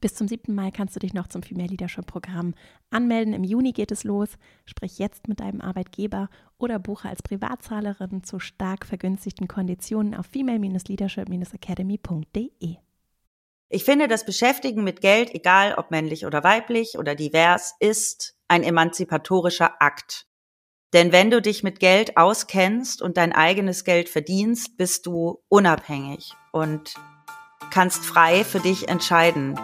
Bis zum 7. Mai kannst du dich noch zum Female Leadership Programm anmelden. Im Juni geht es los. Sprich jetzt mit deinem Arbeitgeber oder buche als Privatzahlerin zu stark vergünstigten Konditionen auf female-leadership-academy.de. Ich finde, das Beschäftigen mit Geld, egal ob männlich oder weiblich oder divers, ist ein emanzipatorischer Akt. Denn wenn du dich mit Geld auskennst und dein eigenes Geld verdienst, bist du unabhängig und kannst frei für dich entscheiden.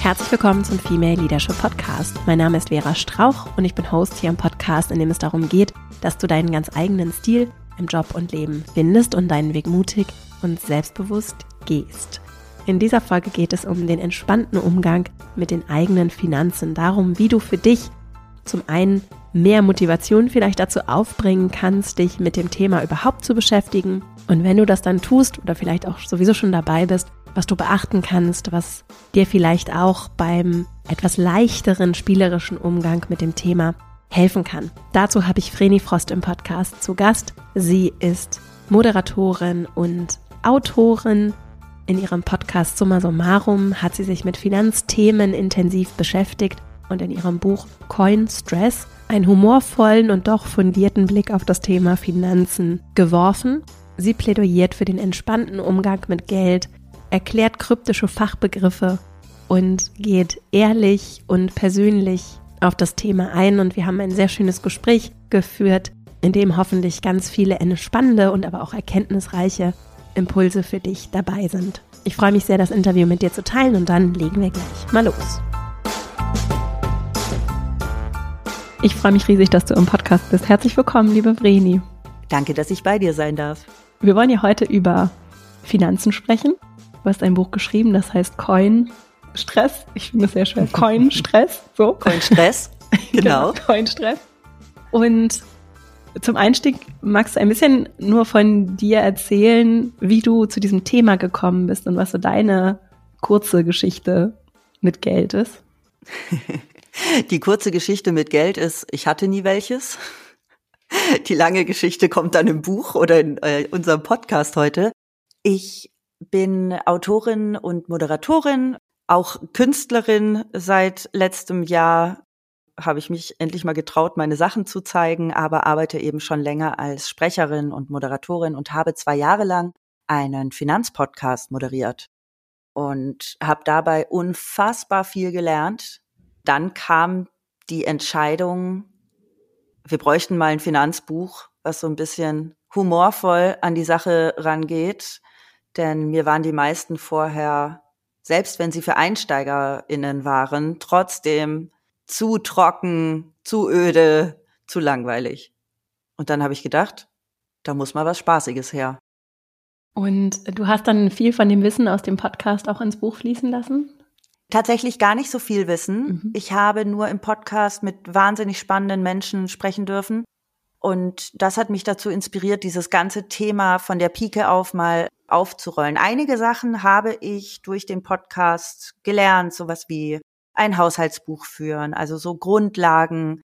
Herzlich willkommen zum Female Leadership Podcast. Mein Name ist Vera Strauch und ich bin Host hier im Podcast, in dem es darum geht, dass du deinen ganz eigenen Stil im Job und Leben findest und deinen Weg mutig und selbstbewusst gehst. In dieser Folge geht es um den entspannten Umgang mit den eigenen Finanzen, darum, wie du für dich zum einen mehr Motivation vielleicht dazu aufbringen kannst, dich mit dem Thema überhaupt zu beschäftigen. Und wenn du das dann tust oder vielleicht auch sowieso schon dabei bist, was du beachten kannst, was dir vielleicht auch beim etwas leichteren spielerischen Umgang mit dem Thema helfen kann. Dazu habe ich Vreni Frost im Podcast zu Gast. Sie ist Moderatorin und Autorin. In ihrem Podcast Summa Summarum hat sie sich mit Finanzthemen intensiv beschäftigt und in ihrem Buch Coin Stress einen humorvollen und doch fundierten Blick auf das Thema Finanzen geworfen. Sie plädoyiert für den entspannten Umgang mit Geld, erklärt kryptische Fachbegriffe und geht ehrlich und persönlich auf das Thema ein. Und wir haben ein sehr schönes Gespräch geführt, in dem hoffentlich ganz viele spannende und aber auch erkenntnisreiche Impulse für dich dabei sind. Ich freue mich sehr, das Interview mit dir zu teilen und dann legen wir gleich mal los. Ich freue mich riesig, dass du im Podcast bist. Herzlich willkommen, liebe Vreni. Danke, dass ich bei dir sein darf. Wir wollen ja heute über Finanzen sprechen Du hast ein Buch geschrieben, das heißt Coin Stress. Ich finde das sehr schwer. Coin Stress. So. Coin Stress. Genau. genau. Coin Stress. Und zum Einstieg magst du ein bisschen nur von dir erzählen, wie du zu diesem Thema gekommen bist und was so deine kurze Geschichte mit Geld ist. Die kurze Geschichte mit Geld ist, ich hatte nie welches. Die lange Geschichte kommt dann im Buch oder in äh, unserem Podcast heute. Ich bin Autorin und Moderatorin, auch Künstlerin. Seit letztem Jahr habe ich mich endlich mal getraut, meine Sachen zu zeigen, aber arbeite eben schon länger als Sprecherin und Moderatorin und habe zwei Jahre lang einen Finanzpodcast moderiert und habe dabei unfassbar viel gelernt. Dann kam die Entscheidung, wir bräuchten mal ein Finanzbuch, was so ein bisschen humorvoll an die Sache rangeht denn mir waren die meisten vorher, selbst wenn sie für EinsteigerInnen waren, trotzdem zu trocken, zu öde, zu langweilig. Und dann habe ich gedacht, da muss mal was Spaßiges her. Und du hast dann viel von dem Wissen aus dem Podcast auch ins Buch fließen lassen? Tatsächlich gar nicht so viel Wissen. Mhm. Ich habe nur im Podcast mit wahnsinnig spannenden Menschen sprechen dürfen. Und das hat mich dazu inspiriert, dieses ganze Thema von der Pike auf mal aufzurollen. Einige Sachen habe ich durch den Podcast gelernt, sowas wie ein Haushaltsbuch führen, also so Grundlagen.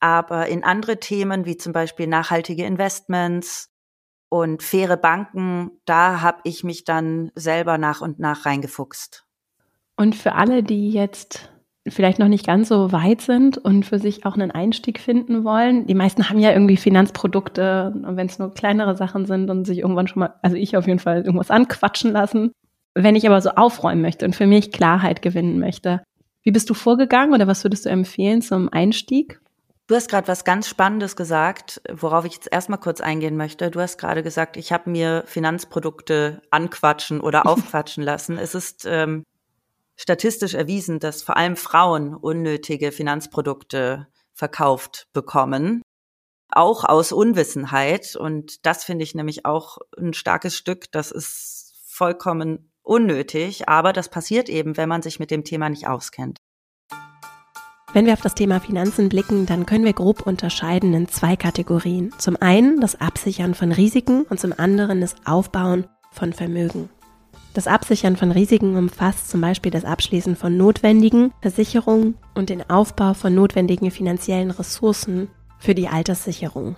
Aber in andere Themen wie zum Beispiel nachhaltige Investments und faire Banken, da habe ich mich dann selber nach und nach reingefuchst. Und für alle, die jetzt vielleicht noch nicht ganz so weit sind und für sich auch einen Einstieg finden wollen. Die meisten haben ja irgendwie Finanzprodukte, wenn es nur kleinere Sachen sind und sich irgendwann schon mal, also ich auf jeden Fall irgendwas anquatschen lassen. Wenn ich aber so aufräumen möchte und für mich Klarheit gewinnen möchte, wie bist du vorgegangen oder was würdest du empfehlen zum Einstieg? Du hast gerade was ganz Spannendes gesagt, worauf ich jetzt erstmal kurz eingehen möchte. Du hast gerade gesagt, ich habe mir Finanzprodukte anquatschen oder aufquatschen lassen. Es ist ähm, statistisch erwiesen, dass vor allem Frauen unnötige Finanzprodukte verkauft bekommen, auch aus Unwissenheit. Und das finde ich nämlich auch ein starkes Stück. Das ist vollkommen unnötig, aber das passiert eben, wenn man sich mit dem Thema nicht auskennt. Wenn wir auf das Thema Finanzen blicken, dann können wir grob unterscheiden in zwei Kategorien. Zum einen das Absichern von Risiken und zum anderen das Aufbauen von Vermögen. Das Absichern von Risiken umfasst zum Beispiel das Abschließen von notwendigen Versicherungen und den Aufbau von notwendigen finanziellen Ressourcen für die Alterssicherung.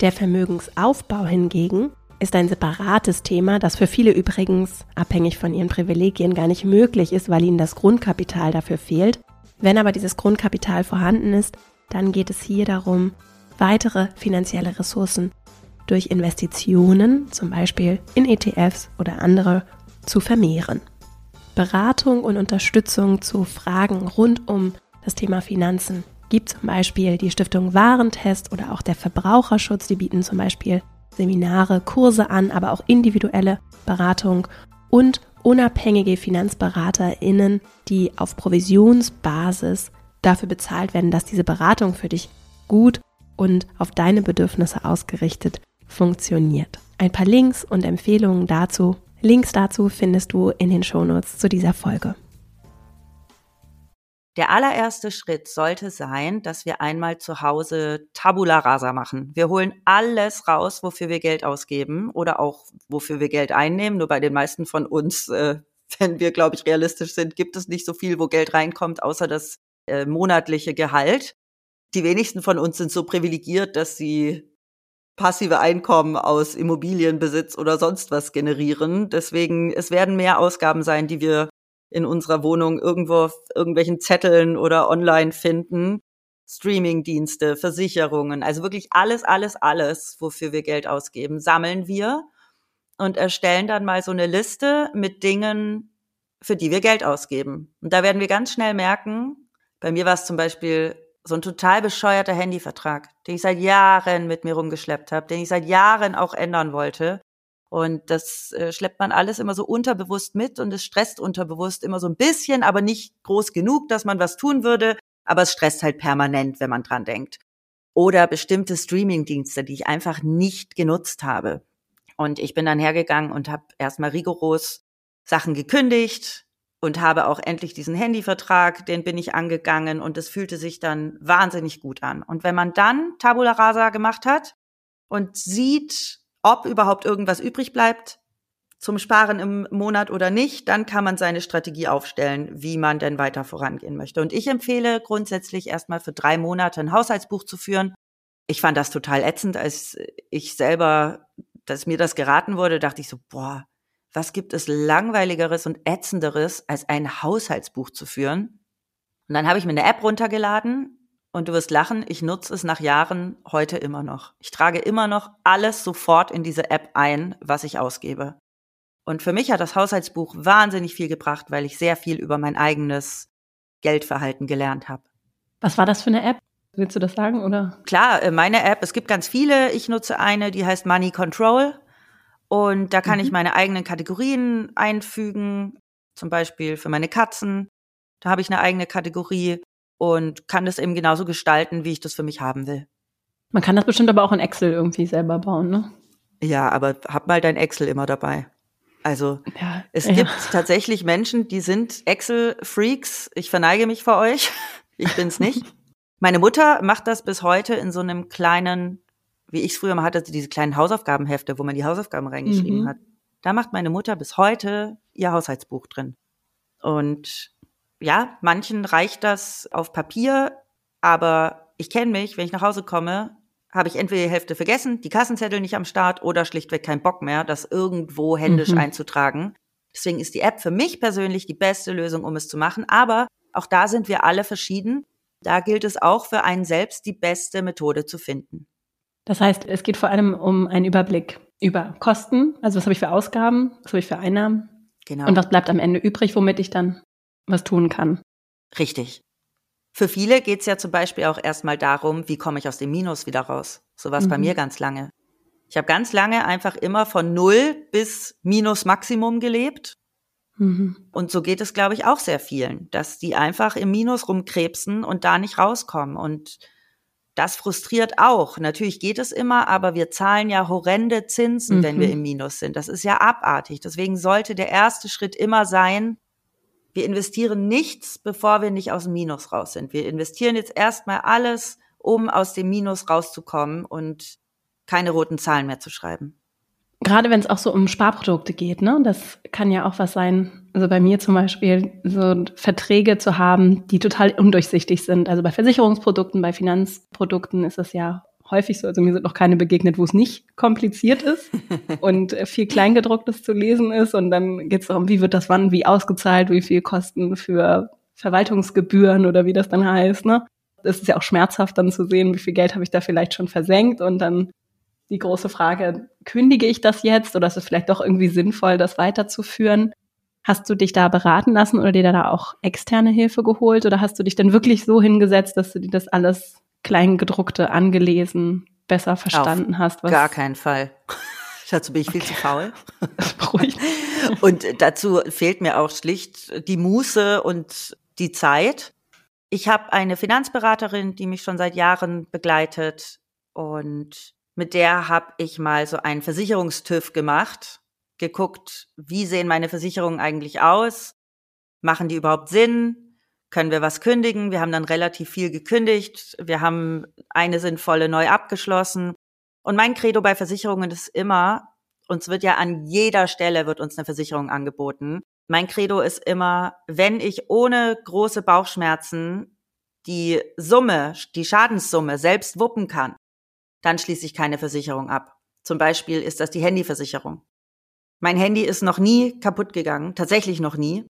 Der Vermögensaufbau hingegen ist ein separates Thema, das für viele übrigens, abhängig von ihren Privilegien, gar nicht möglich ist, weil ihnen das Grundkapital dafür fehlt. Wenn aber dieses Grundkapital vorhanden ist, dann geht es hier darum, weitere finanzielle Ressourcen durch Investitionen, zum Beispiel in ETFs oder andere, zu vermehren. Beratung und Unterstützung zu Fragen rund um das Thema Finanzen gibt zum Beispiel die Stiftung Warentest oder auch der Verbraucherschutz. Die bieten zum Beispiel Seminare, Kurse an, aber auch individuelle Beratung und unabhängige FinanzberaterInnen, die auf Provisionsbasis dafür bezahlt werden, dass diese Beratung für dich gut und auf deine Bedürfnisse ausgerichtet funktioniert. Ein paar Links und Empfehlungen dazu. Links dazu findest du in den Shownotes zu dieser Folge. Der allererste Schritt sollte sein, dass wir einmal zu Hause Tabula rasa machen. Wir holen alles raus, wofür wir Geld ausgeben oder auch wofür wir Geld einnehmen. Nur bei den meisten von uns, äh, wenn wir, glaube ich, realistisch sind, gibt es nicht so viel, wo Geld reinkommt, außer das äh, monatliche Gehalt. Die wenigsten von uns sind so privilegiert, dass sie passive Einkommen aus Immobilienbesitz oder sonst was generieren. Deswegen, es werden mehr Ausgaben sein, die wir in unserer Wohnung irgendwo auf irgendwelchen Zetteln oder online finden. Streamingdienste, Versicherungen, also wirklich alles, alles, alles, wofür wir Geld ausgeben, sammeln wir und erstellen dann mal so eine Liste mit Dingen, für die wir Geld ausgeben. Und da werden wir ganz schnell merken, bei mir war es zum Beispiel so ein total bescheuerter Handyvertrag, den ich seit Jahren mit mir rumgeschleppt habe, den ich seit Jahren auch ändern wollte. Und das äh, schleppt man alles immer so unterbewusst mit und es stresst unterbewusst immer so ein bisschen, aber nicht groß genug, dass man was tun würde. Aber es stresst halt permanent, wenn man dran denkt. Oder bestimmte Streaming-Dienste, die ich einfach nicht genutzt habe. Und ich bin dann hergegangen und habe erstmal rigoros Sachen gekündigt und habe auch endlich diesen Handyvertrag, den bin ich angegangen und es fühlte sich dann wahnsinnig gut an. Und wenn man dann Tabula Rasa gemacht hat und sieht, ob überhaupt irgendwas übrig bleibt zum Sparen im Monat oder nicht, dann kann man seine Strategie aufstellen, wie man denn weiter vorangehen möchte. Und ich empfehle grundsätzlich erstmal für drei Monate ein Haushaltsbuch zu führen. Ich fand das total ätzend, als ich selber, dass mir das geraten wurde, dachte ich so, boah, was gibt es langweiligeres und ätzenderes, als ein Haushaltsbuch zu führen? Und dann habe ich mir eine App runtergeladen, und du wirst lachen, ich nutze es nach Jahren heute immer noch. Ich trage immer noch alles sofort in diese App ein, was ich ausgebe. Und für mich hat das Haushaltsbuch wahnsinnig viel gebracht, weil ich sehr viel über mein eigenes Geldverhalten gelernt habe. Was war das für eine App? Willst du das sagen oder? Klar, äh, meine App, es gibt ganz viele. Ich nutze eine, die heißt Money Control. Und da kann mhm. ich meine eigenen Kategorien einfügen. Zum Beispiel für meine Katzen. Da habe ich eine eigene Kategorie und kann das eben genauso gestalten, wie ich das für mich haben will. Man kann das bestimmt aber auch in Excel irgendwie selber bauen, ne? Ja, aber hab mal dein Excel immer dabei. Also ja, es ja. gibt tatsächlich Menschen, die sind Excel-Freaks. Ich verneige mich vor euch. Ich bin's nicht. Meine Mutter macht das bis heute in so einem kleinen, wie ich es früher mal hatte, diese kleinen Hausaufgabenhefte, wo man die Hausaufgaben reingeschrieben mhm. hat. Da macht meine Mutter bis heute ihr Haushaltsbuch drin. Und ja, manchen reicht das auf Papier, aber ich kenne mich, wenn ich nach Hause komme, habe ich entweder die Hälfte vergessen, die Kassenzettel nicht am Start oder schlichtweg keinen Bock mehr, das irgendwo händisch mhm. einzutragen. Deswegen ist die App für mich persönlich die beste Lösung, um es zu machen. Aber auch da sind wir alle verschieden. Da gilt es auch für einen selbst, die beste Methode zu finden. Das heißt, es geht vor allem um einen Überblick über Kosten. Also was habe ich für Ausgaben, was habe ich für Einnahmen? Genau. Und was bleibt am Ende übrig, womit ich dann was tun kann. Richtig. Für viele geht es ja zum Beispiel auch erstmal darum, wie komme ich aus dem Minus wieder raus. So war es mhm. bei mir ganz lange. Ich habe ganz lange einfach immer von Null bis Minus Maximum gelebt. Mhm. Und so geht es, glaube ich, auch sehr vielen, dass die einfach im Minus rumkrebsen und da nicht rauskommen. Und das frustriert auch. Natürlich geht es immer, aber wir zahlen ja horrende Zinsen, mhm. wenn wir mhm. im Minus sind. Das ist ja abartig. Deswegen sollte der erste Schritt immer sein, wir investieren nichts, bevor wir nicht aus dem Minus raus sind. Wir investieren jetzt erstmal alles, um aus dem Minus rauszukommen und keine roten Zahlen mehr zu schreiben. Gerade wenn es auch so um Sparprodukte geht, ne? Das kann ja auch was sein. Also bei mir zum Beispiel so Verträge zu haben, die total undurchsichtig sind. Also bei Versicherungsprodukten, bei Finanzprodukten ist es ja häufig so. Also mir sind noch keine begegnet, wo es nicht kompliziert ist und viel Kleingedrucktes zu lesen ist. Und dann geht es darum, wie wird das wann, wie ausgezahlt, wie viel Kosten für Verwaltungsgebühren oder wie das dann heißt. Ne? Das ist ja auch schmerzhaft dann zu sehen, wie viel Geld habe ich da vielleicht schon versenkt und dann die große Frage, kündige ich das jetzt oder ist es vielleicht doch irgendwie sinnvoll, das weiterzuführen? Hast du dich da beraten lassen oder dir da auch externe Hilfe geholt oder hast du dich dann wirklich so hingesetzt, dass du dir das alles Kleingedruckte angelesen, besser verstanden Auf hast? Gar keinen Fall. Dazu bin ich viel okay. zu faul. Und dazu fehlt mir auch schlicht die Muße und die Zeit. Ich habe eine Finanzberaterin, die mich schon seit Jahren begleitet und mit der habe ich mal so einen Versicherungstüv gemacht, geguckt, wie sehen meine Versicherungen eigentlich aus? Machen die überhaupt Sinn? Können wir was kündigen? Wir haben dann relativ viel gekündigt. Wir haben eine sinnvolle neu abgeschlossen. Und mein Credo bei Versicherungen ist immer, uns wird ja an jeder Stelle wird uns eine Versicherung angeboten. Mein Credo ist immer, wenn ich ohne große Bauchschmerzen die Summe, die Schadenssumme selbst wuppen kann, dann schließe ich keine Versicherung ab. Zum Beispiel ist das die Handyversicherung. Mein Handy ist noch nie kaputt gegangen, tatsächlich noch nie.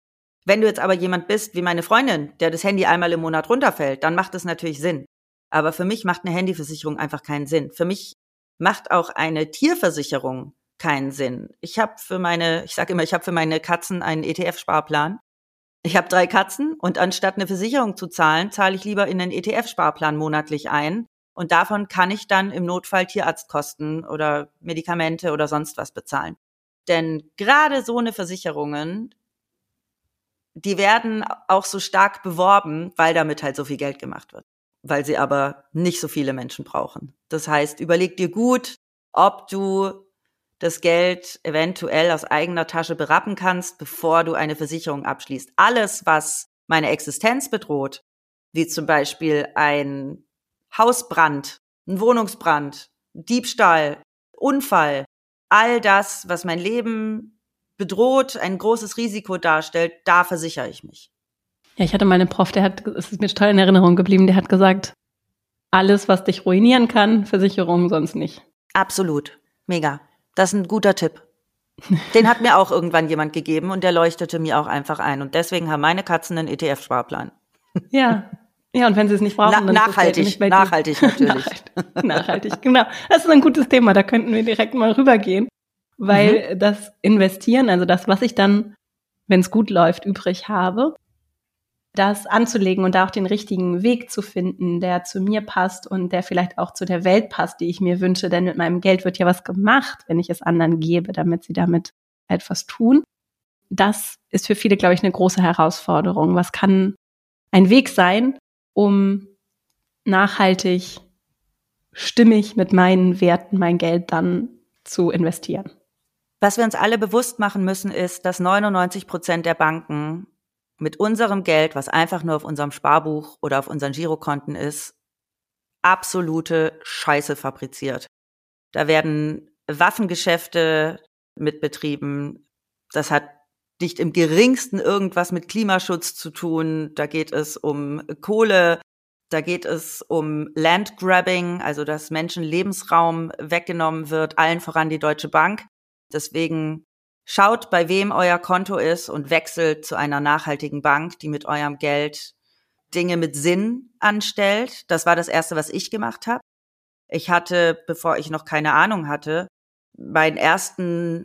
Wenn du jetzt aber jemand bist wie meine Freundin, der das Handy einmal im Monat runterfällt, dann macht das natürlich Sinn. Aber für mich macht eine Handyversicherung einfach keinen Sinn. Für mich macht auch eine Tierversicherung keinen Sinn. Ich habe für meine, ich sage immer, ich habe für meine Katzen einen ETF-Sparplan. Ich habe drei Katzen und anstatt eine Versicherung zu zahlen, zahle ich lieber in einen ETF-Sparplan monatlich ein, und davon kann ich dann im Notfall Tierarztkosten oder Medikamente oder sonst was bezahlen. Denn gerade so eine Versicherungen, die werden auch so stark beworben, weil damit halt so viel Geld gemacht wird. Weil sie aber nicht so viele Menschen brauchen. Das heißt, überleg dir gut, ob du das Geld eventuell aus eigener Tasche berappen kannst, bevor du eine Versicherung abschließt. Alles, was meine Existenz bedroht, wie zum Beispiel ein Hausbrand, ein Wohnungsbrand, Diebstahl, Unfall, all das, was mein Leben bedroht, ein großes Risiko darstellt, da versichere ich mich. Ja, ich hatte mal einen Prof, der hat, es ist mir total in Erinnerung geblieben, der hat gesagt, alles, was dich ruinieren kann, Versicherung sonst nicht. Absolut. Mega. Das ist ein guter Tipp. Den hat mir auch irgendwann jemand gegeben und der leuchtete mir auch einfach ein. Und deswegen haben meine Katzen einen ETF-Sparplan. Ja, Ja, und wenn sie es nicht brauchen, Na, dann nachhaltig, nicht nachhaltig natürlich. nachhaltig, genau. Das ist ein gutes Thema, da könnten wir direkt mal rübergehen, weil mhm. das Investieren, also das, was ich dann, wenn es gut läuft, übrig habe, das anzulegen und da auch den richtigen Weg zu finden, der zu mir passt und der vielleicht auch zu der Welt passt, die ich mir wünsche. Denn mit meinem Geld wird ja was gemacht, wenn ich es anderen gebe, damit sie damit etwas tun. Das ist für viele, glaube ich, eine große Herausforderung. Was kann ein Weg sein, um nachhaltig, stimmig mit meinen Werten mein Geld dann zu investieren. Was wir uns alle bewusst machen müssen, ist, dass 99 Prozent der Banken mit unserem Geld, was einfach nur auf unserem Sparbuch oder auf unseren Girokonten ist, absolute Scheiße fabriziert. Da werden Waffengeschäfte mitbetrieben. Das hat nicht im geringsten irgendwas mit Klimaschutz zu tun. Da geht es um Kohle, da geht es um Landgrabbing, also dass Menschen Lebensraum weggenommen wird, allen voran die Deutsche Bank. Deswegen schaut, bei wem euer Konto ist und wechselt zu einer nachhaltigen Bank, die mit eurem Geld Dinge mit Sinn anstellt. Das war das Erste, was ich gemacht habe. Ich hatte, bevor ich noch keine Ahnung hatte, meinen ersten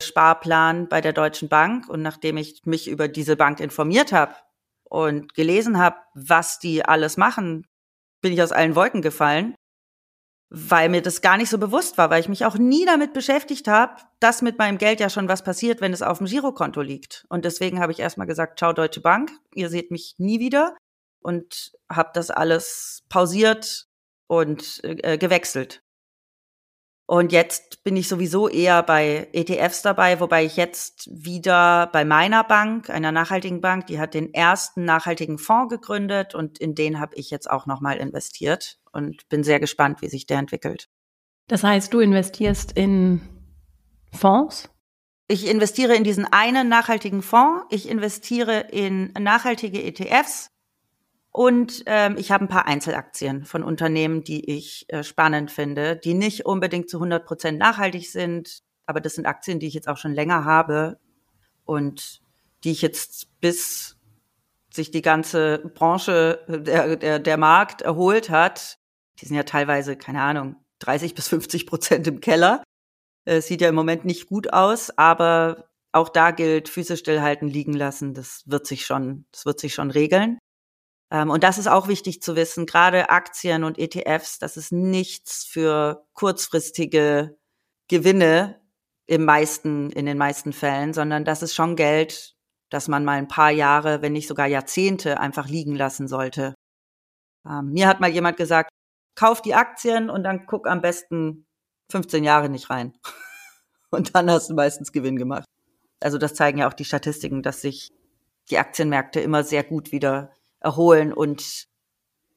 Fondssparplan bei der Deutschen Bank und nachdem ich mich über diese Bank informiert habe und gelesen habe, was die alles machen, bin ich aus allen Wolken gefallen, weil mir das gar nicht so bewusst war, weil ich mich auch nie damit beschäftigt habe, dass mit meinem Geld ja schon was passiert, wenn es auf dem Girokonto liegt. Und deswegen habe ich erstmal gesagt, ciao Deutsche Bank, ihr seht mich nie wieder und habe das alles pausiert und äh, gewechselt. Und jetzt bin ich sowieso eher bei ETFs dabei, wobei ich jetzt wieder bei meiner Bank, einer nachhaltigen Bank, die hat den ersten nachhaltigen Fonds gegründet und in den habe ich jetzt auch nochmal investiert und bin sehr gespannt, wie sich der entwickelt. Das heißt, du investierst in Fonds? Ich investiere in diesen einen nachhaltigen Fonds, ich investiere in nachhaltige ETFs Und ähm, ich habe ein paar Einzelaktien von Unternehmen, die ich äh, spannend finde, die nicht unbedingt zu 100 Prozent nachhaltig sind, aber das sind Aktien, die ich jetzt auch schon länger habe und die ich jetzt bis sich die ganze Branche, der, der, der Markt erholt hat, die sind ja teilweise, keine Ahnung, 30 bis 50 Prozent im Keller. Äh, sieht ja im Moment nicht gut aus, aber auch da gilt, Füße stillhalten, liegen lassen. Das wird sich schon, das wird sich schon regeln. Ähm, und das ist auch wichtig zu wissen. Gerade Aktien und ETFs, das ist nichts für kurzfristige Gewinne im meisten, in den meisten Fällen, sondern das ist schon Geld, das man mal ein paar Jahre, wenn nicht sogar Jahrzehnte einfach liegen lassen sollte. Ähm, mir hat mal jemand gesagt, kauf die Aktien und dann guck am besten 15 Jahre nicht rein. Und dann hast du meistens Gewinn gemacht. Also das zeigen ja auch die Statistiken, dass sich die Aktienmärkte immer sehr gut wieder erholen und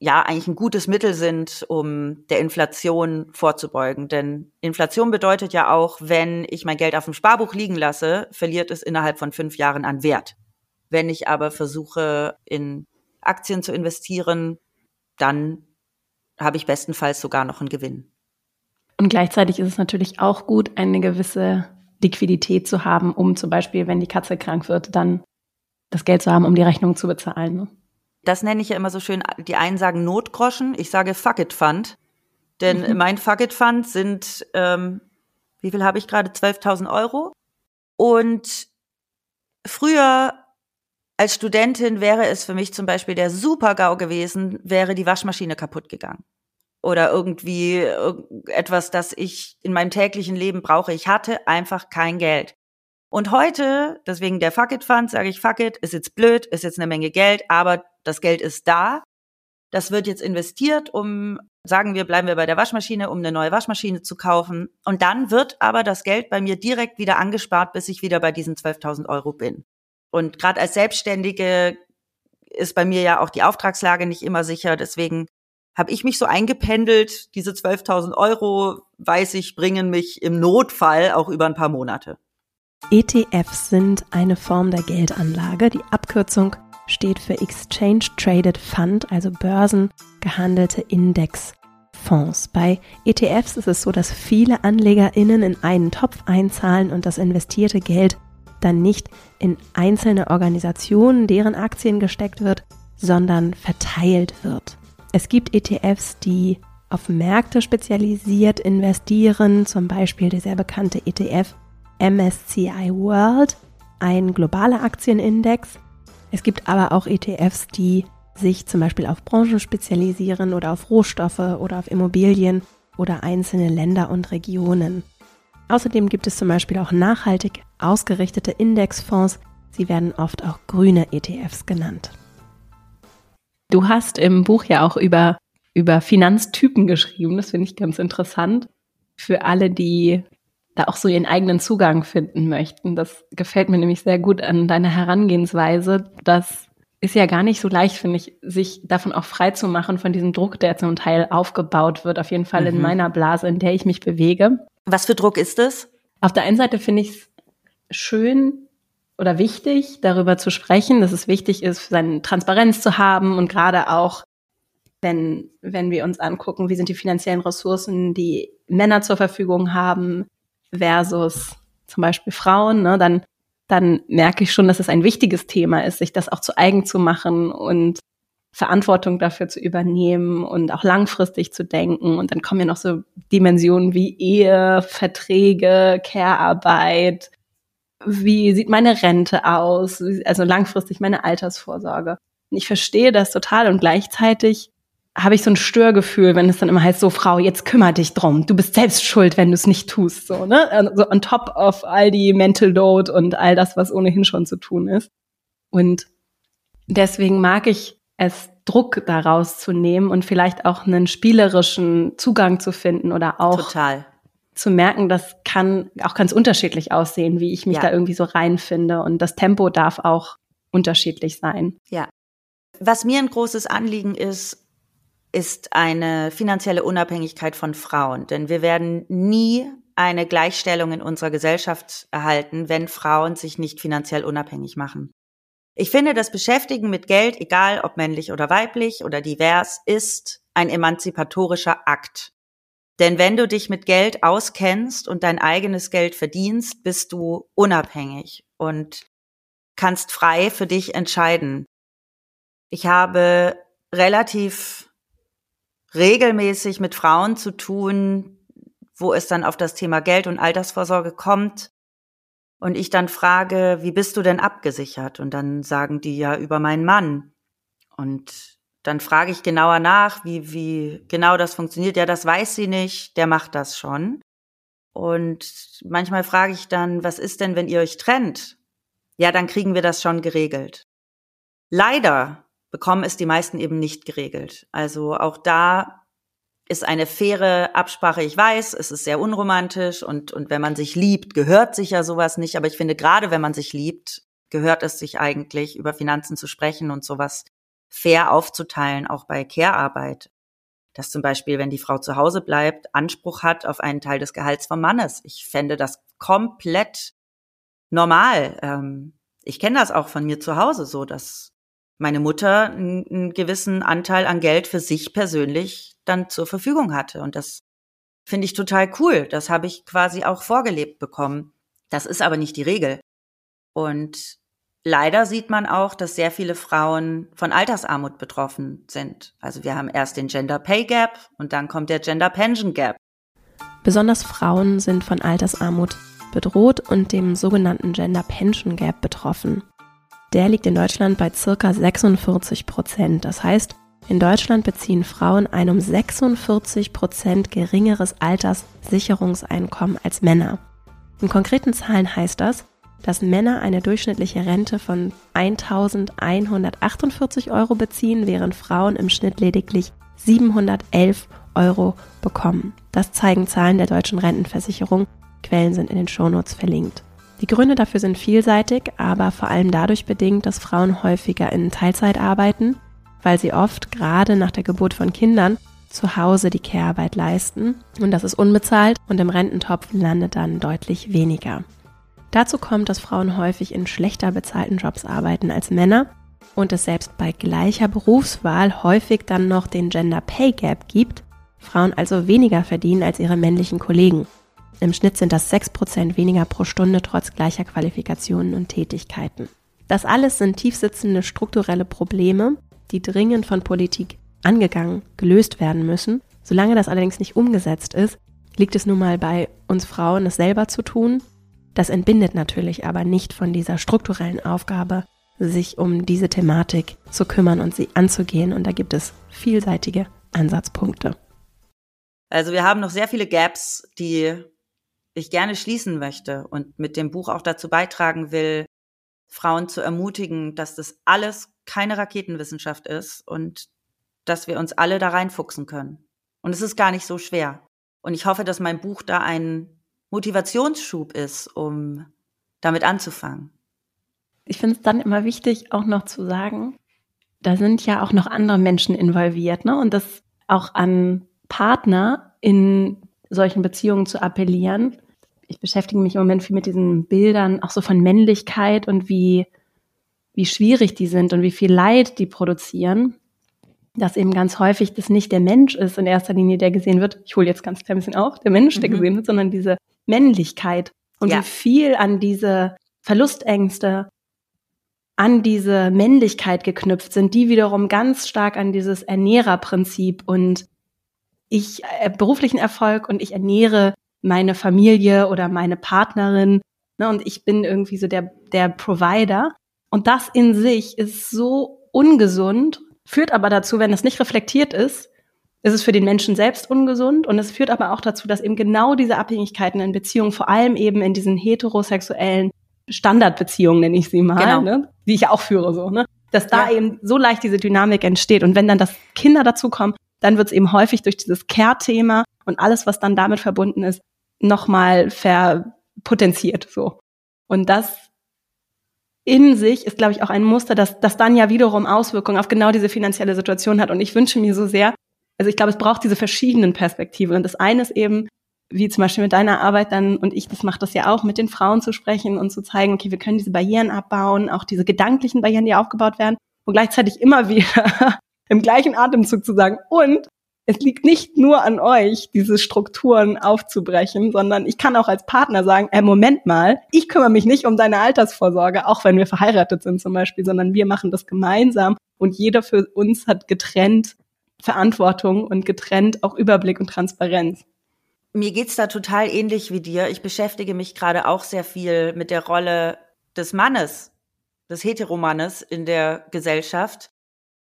ja eigentlich ein gutes Mittel sind, um der Inflation vorzubeugen. Denn Inflation bedeutet ja auch, wenn ich mein Geld auf dem Sparbuch liegen lasse, verliert es innerhalb von fünf Jahren an Wert. Wenn ich aber versuche, in Aktien zu investieren, dann habe ich bestenfalls sogar noch einen Gewinn. Und gleichzeitig ist es natürlich auch gut, eine gewisse Liquidität zu haben, um zum Beispiel, wenn die Katze krank wird, dann das Geld zu haben, um die Rechnung zu bezahlen. Ne? Das nenne ich ja immer so schön, die einen sagen Notgroschen, ich sage Fuck it Fund. Denn mhm. mein Fuck it Fund sind, ähm, wie viel habe ich gerade? 12.000 Euro. Und früher als Studentin wäre es für mich zum Beispiel der Super-GAU gewesen, wäre die Waschmaschine kaputt gegangen. Oder irgendwie etwas, das ich in meinem täglichen Leben brauche. Ich hatte einfach kein Geld. Und heute, deswegen der Fuck It Fund, sage ich Fuck It, ist jetzt blöd, ist jetzt eine Menge Geld, aber das Geld ist da. Das wird jetzt investiert, um, sagen wir, bleiben wir bei der Waschmaschine, um eine neue Waschmaschine zu kaufen. Und dann wird aber das Geld bei mir direkt wieder angespart, bis ich wieder bei diesen 12.000 Euro bin. Und gerade als Selbstständige ist bei mir ja auch die Auftragslage nicht immer sicher. Deswegen habe ich mich so eingependelt. Diese 12.000 Euro, weiß ich, bringen mich im Notfall auch über ein paar Monate. ETFs sind eine Form der Geldanlage. Die Abkürzung steht für Exchange Traded Fund, also börsengehandelte Indexfonds. Bei ETFs ist es so, dass viele AnlegerInnen in einen Topf einzahlen und das investierte Geld dann nicht in einzelne Organisationen, deren Aktien gesteckt wird, sondern verteilt wird. Es gibt ETFs, die auf Märkte spezialisiert investieren, zum Beispiel der sehr bekannte ETF MSCI World, ein globaler Aktienindex. Es gibt aber auch ETFs, die sich zum Beispiel auf Branchen spezialisieren oder auf Rohstoffe oder auf Immobilien oder einzelne Länder und Regionen. Außerdem gibt es zum Beispiel auch nachhaltig ausgerichtete Indexfonds. Sie werden oft auch grüne ETFs genannt. Du hast im Buch ja auch über, über Finanztypen geschrieben. Das finde ich ganz interessant. Für alle, die da auch so ihren eigenen Zugang finden möchten. Das gefällt mir nämlich sehr gut an deiner Herangehensweise. Das ist ja gar nicht so leicht, finde ich, sich davon auch frei zu machen, von diesem Druck, der zum Teil aufgebaut wird. Auf jeden Fall mhm. in meiner Blase, in der ich mich bewege. Was für Druck ist es? Auf der einen Seite finde ich es schön oder wichtig, darüber zu sprechen, dass es wichtig ist, seine Transparenz zu haben und gerade auch, wenn, wenn wir uns angucken, wie sind die finanziellen Ressourcen, die Männer zur Verfügung haben versus zum Beispiel Frauen, ne, dann, dann merke ich schon, dass es ein wichtiges Thema ist, sich das auch zu eigen zu machen und Verantwortung dafür zu übernehmen und auch langfristig zu denken. Und dann kommen ja noch so Dimensionen wie Ehe, Verträge, Care-Arbeit. Wie sieht meine Rente aus? Also langfristig meine Altersvorsorge. Und ich verstehe das total und gleichzeitig habe ich so ein Störgefühl, wenn es dann immer heißt, so Frau, jetzt kümmere dich drum. Du bist selbst schuld, wenn du es nicht tust, so, ne? Also on top of all die Mental Load und all das, was ohnehin schon zu tun ist. Und deswegen mag ich es Druck daraus zu nehmen und vielleicht auch einen spielerischen Zugang zu finden oder auch Total. zu merken, das kann auch ganz unterschiedlich aussehen, wie ich mich ja. da irgendwie so reinfinde. Und das Tempo darf auch unterschiedlich sein. Ja. Was mir ein großes Anliegen ist, ist eine finanzielle Unabhängigkeit von Frauen. Denn wir werden nie eine Gleichstellung in unserer Gesellschaft erhalten, wenn Frauen sich nicht finanziell unabhängig machen. Ich finde, das Beschäftigen mit Geld, egal ob männlich oder weiblich oder divers, ist ein emanzipatorischer Akt. Denn wenn du dich mit Geld auskennst und dein eigenes Geld verdienst, bist du unabhängig und kannst frei für dich entscheiden. Ich habe relativ regelmäßig mit Frauen zu tun, wo es dann auf das Thema Geld und Altersvorsorge kommt. Und ich dann frage, wie bist du denn abgesichert? Und dann sagen die ja über meinen Mann. Und dann frage ich genauer nach, wie, wie genau das funktioniert. Ja, das weiß sie nicht, der macht das schon. Und manchmal frage ich dann, was ist denn, wenn ihr euch trennt? Ja, dann kriegen wir das schon geregelt. Leider bekommen es die meisten eben nicht geregelt. Also auch da ist eine faire Absprache. Ich weiß, es ist sehr unromantisch und, und wenn man sich liebt, gehört sich ja sowas nicht. Aber ich finde, gerade wenn man sich liebt, gehört es sich eigentlich, über Finanzen zu sprechen und sowas fair aufzuteilen, auch bei Care-Arbeit. Dass zum Beispiel, wenn die Frau zu Hause bleibt, Anspruch hat auf einen Teil des Gehalts vom Mannes. Ich fände das komplett normal. Ähm, ich kenne das auch von mir zu Hause so, dass meine Mutter einen, gewissen Anteil an Geld für sich persönlich dann zur Verfügung hatte. Und das finde ich total cool. Das habe ich quasi auch vorgelebt bekommen. Das ist aber nicht die Regel. Und leider sieht man auch, dass sehr viele Frauen von Altersarmut betroffen sind. Also wir haben erst den Gender Pay Gap und dann kommt der Gender Pension Gap. Besonders Frauen sind von Altersarmut bedroht und dem sogenannten Gender Pension Gap betroffen. Der liegt in Deutschland bei circa 46 Prozent. Das heißt, in Deutschland beziehen Frauen ein um 46 Prozent geringeres Alterssicherungseinkommen als Männer. In konkreten Zahlen heißt das, dass Männer eine durchschnittliche Rente von 1148 Euro beziehen, während Frauen im Schnitt lediglich 711 Euro bekommen. Das zeigen Zahlen der deutschen Rentenversicherung. Quellen sind in den Shownotes verlinkt. Die Gründe dafür sind vielseitig, aber vor allem dadurch bedingt, dass Frauen häufiger in Teilzeit arbeiten, weil sie oft gerade nach der Geburt von Kindern zu Hause die Care-Arbeit leisten und das ist unbezahlt und im Rententopf landet dann deutlich weniger. Dazu kommt, dass Frauen häufig in schlechter bezahlten Jobs arbeiten als Männer und es selbst bei gleicher Berufswahl häufig dann noch den Gender Pay Gap gibt, Frauen also weniger verdienen als ihre männlichen Kollegen. Im Schnitt sind das 6% weniger pro Stunde trotz gleicher Qualifikationen und Tätigkeiten. Das alles sind tiefsitzende strukturelle Probleme, die dringend von Politik angegangen, gelöst werden müssen. Solange das allerdings nicht umgesetzt ist, liegt es nun mal bei uns Frauen, es selber zu tun das entbindet natürlich aber nicht von dieser strukturellen Aufgabe, sich um diese Thematik zu kümmern und sie anzugehen. Und da gibt es vielseitige Ansatzpunkte. Also wir haben noch sehr viele Gaps, die ich gerne schließen möchte und mit dem Buch auch dazu beitragen will, Frauen zu ermutigen, dass das alles keine Raketenwissenschaft ist und dass wir uns alle da reinfuchsen können. Und es ist gar nicht so schwer. Und ich hoffe, dass mein Buch da einen Motivationsschub ist, um damit anzufangen. Ich finde es dann immer wichtig, auch noch zu sagen, da sind ja auch noch andere Menschen involviert, ne? Und das auch an Partner in solchen Beziehungen zu appellieren. Ich beschäftige mich im Moment viel mit diesen Bildern, auch so von Männlichkeit und wie, wie schwierig die sind und wie viel Leid die produzieren dass eben ganz häufig das nicht der Mensch ist in erster Linie, der gesehen wird. Ich hole jetzt ganz klein bisschen auf, der Mensch, der mhm. gesehen wird, sondern diese Männlichkeit und ja. wie viel an diese Verlustängste, an diese Männlichkeit geknüpft sind, die wiederum ganz stark an dieses Ernährerprinzip und ich äh, beruflichen Erfolg und ich ernähre meine Familie oder meine Partnerin ne, und ich bin irgendwie so der der Provider und das in sich ist so ungesund führt aber dazu, wenn es nicht reflektiert ist, ist es für den Menschen selbst ungesund und es führt aber auch dazu, dass eben genau diese Abhängigkeiten in Beziehungen, vor allem eben in diesen heterosexuellen Standardbeziehungen, nenne ich sie mal, genau. ne, die ich auch führe, so, ne, dass da ja. eben so leicht diese Dynamik entsteht. Und wenn dann das Kinder dazukommen, dann wird es eben häufig durch dieses Care-Thema und alles, was dann damit verbunden ist, nochmal verpotenziert, so. Und das in sich ist, glaube ich, auch ein Muster, das, das dann ja wiederum Auswirkungen auf genau diese finanzielle Situation hat. Und ich wünsche mir so sehr, also ich glaube, es braucht diese verschiedenen Perspektiven. Und das eine ist eben, wie zum Beispiel mit deiner Arbeit dann, und ich, das macht das ja auch, mit den Frauen zu sprechen und zu zeigen, okay, wir können diese Barrieren abbauen, auch diese gedanklichen Barrieren, die aufgebaut werden, und gleichzeitig immer wieder im gleichen Atemzug zu sagen, und es liegt nicht nur an euch, diese Strukturen aufzubrechen, sondern ich kann auch als Partner sagen, äh, Moment mal, ich kümmere mich nicht um deine Altersvorsorge, auch wenn wir verheiratet sind zum Beispiel, sondern wir machen das gemeinsam und jeder für uns hat getrennt Verantwortung und getrennt auch Überblick und Transparenz. Mir geht's da total ähnlich wie dir. Ich beschäftige mich gerade auch sehr viel mit der Rolle des Mannes, des Heteromannes in der Gesellschaft.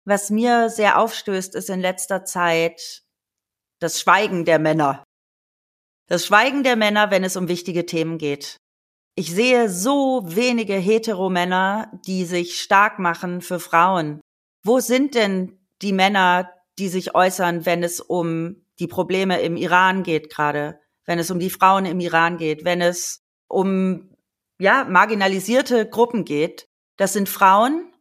Was mir sehr aufstößt, ist in letzter Zeit das Schweigen der Männer. Das Schweigen der Männer, wenn es um wichtige Themen geht. Ich sehe so wenige Heteromänner, die sich stark machen für Frauen. Wo sind denn die Männer, die sich äußern, wenn es um die Probleme im Iran geht gerade, wenn es um die Frauen im Iran geht, wenn es um ja, marginalisierte Gruppen geht? Das sind Frauen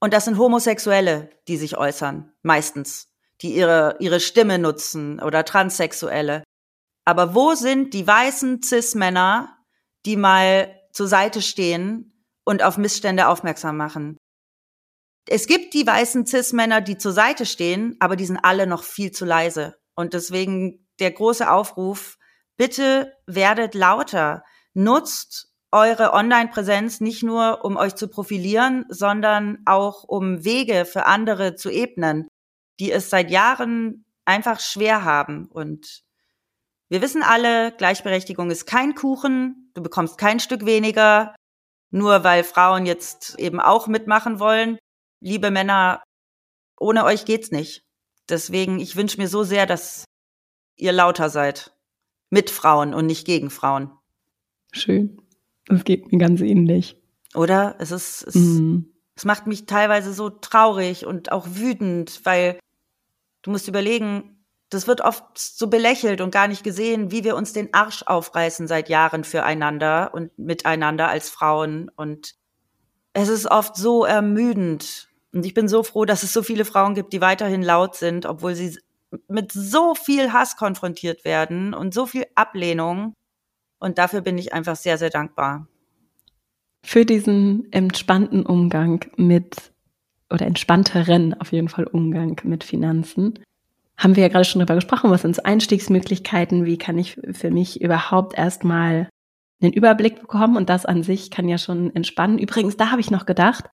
und das sind Homosexuelle, die sich äußern, meistens, die ihre, ihre Stimme nutzen oder Transsexuelle. Aber wo sind die weißen Cis-Männer, die mal zur Seite stehen und auf Missstände aufmerksam machen? Es gibt die weißen Cis-Männer, die zur Seite stehen, aber die sind alle noch viel zu leise. Und deswegen der große Aufruf, bitte werdet lauter, nutzt eure Online-Präsenz nicht nur, um euch zu profilieren, sondern auch um Wege für andere zu ebnen, die es seit Jahren einfach schwer haben. Und wir wissen alle, Gleichberechtigung ist kein Kuchen, du bekommst kein Stück weniger, nur weil Frauen jetzt eben auch mitmachen wollen. Liebe Männer, ohne euch geht's nicht. Deswegen, ich wünsche mir so sehr, dass ihr lauter seid. Mit Frauen und nicht gegen Frauen. Schön. Es geht mir ganz ähnlich. Oder? Es ist, es, mm. es macht mich teilweise so traurig und auch wütend, weil du musst überlegen, das wird oft so belächelt und gar nicht gesehen, wie wir uns den Arsch aufreißen seit Jahren füreinander und miteinander als Frauen. Und es ist oft so ermüdend. Und ich bin so froh, dass es so viele Frauen gibt, die weiterhin laut sind, obwohl sie mit so viel Hass konfrontiert werden und so viel Ablehnung. Und dafür bin ich einfach sehr, sehr dankbar. Für diesen entspannten Umgang mit oder entspannteren auf jeden Fall Umgang mit Finanzen. Haben wir ja gerade schon darüber gesprochen, was sind Einstiegsmöglichkeiten, wie kann ich für mich überhaupt erstmal einen Überblick bekommen und das an sich kann ja schon entspannen. Übrigens, da habe ich noch gedacht,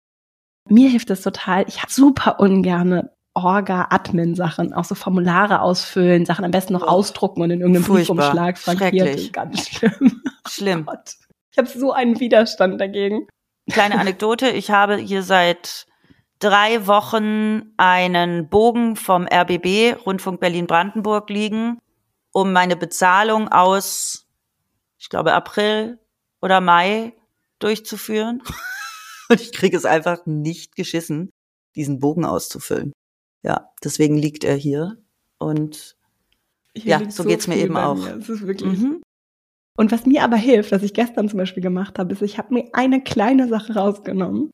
mir hilft es total, ich habe super ungerne Orga-Admin-Sachen, auch so Formulare ausfüllen, Sachen am besten noch oh, ausdrucken und in irgendeinem. Briefumschlag frankiert. Ganz schlimm. Schlimm. Oh ich habe so einen Widerstand dagegen. Kleine Anekdote, ich habe hier seit drei Wochen einen Bogen vom RBB, Rundfunk Berlin-Brandenburg, liegen, um meine Bezahlung aus, ich glaube, April oder Mai durchzuführen. Und ich kriege es einfach nicht geschissen, diesen Bogen auszufüllen. Ja, deswegen liegt er hier. Und hier ja, so, so geht's mir eben auch. Mir. Mhm. Und was mir aber hilft, was ich gestern zum Beispiel gemacht habe, ist, ich habe mir eine kleine Sache rausgenommen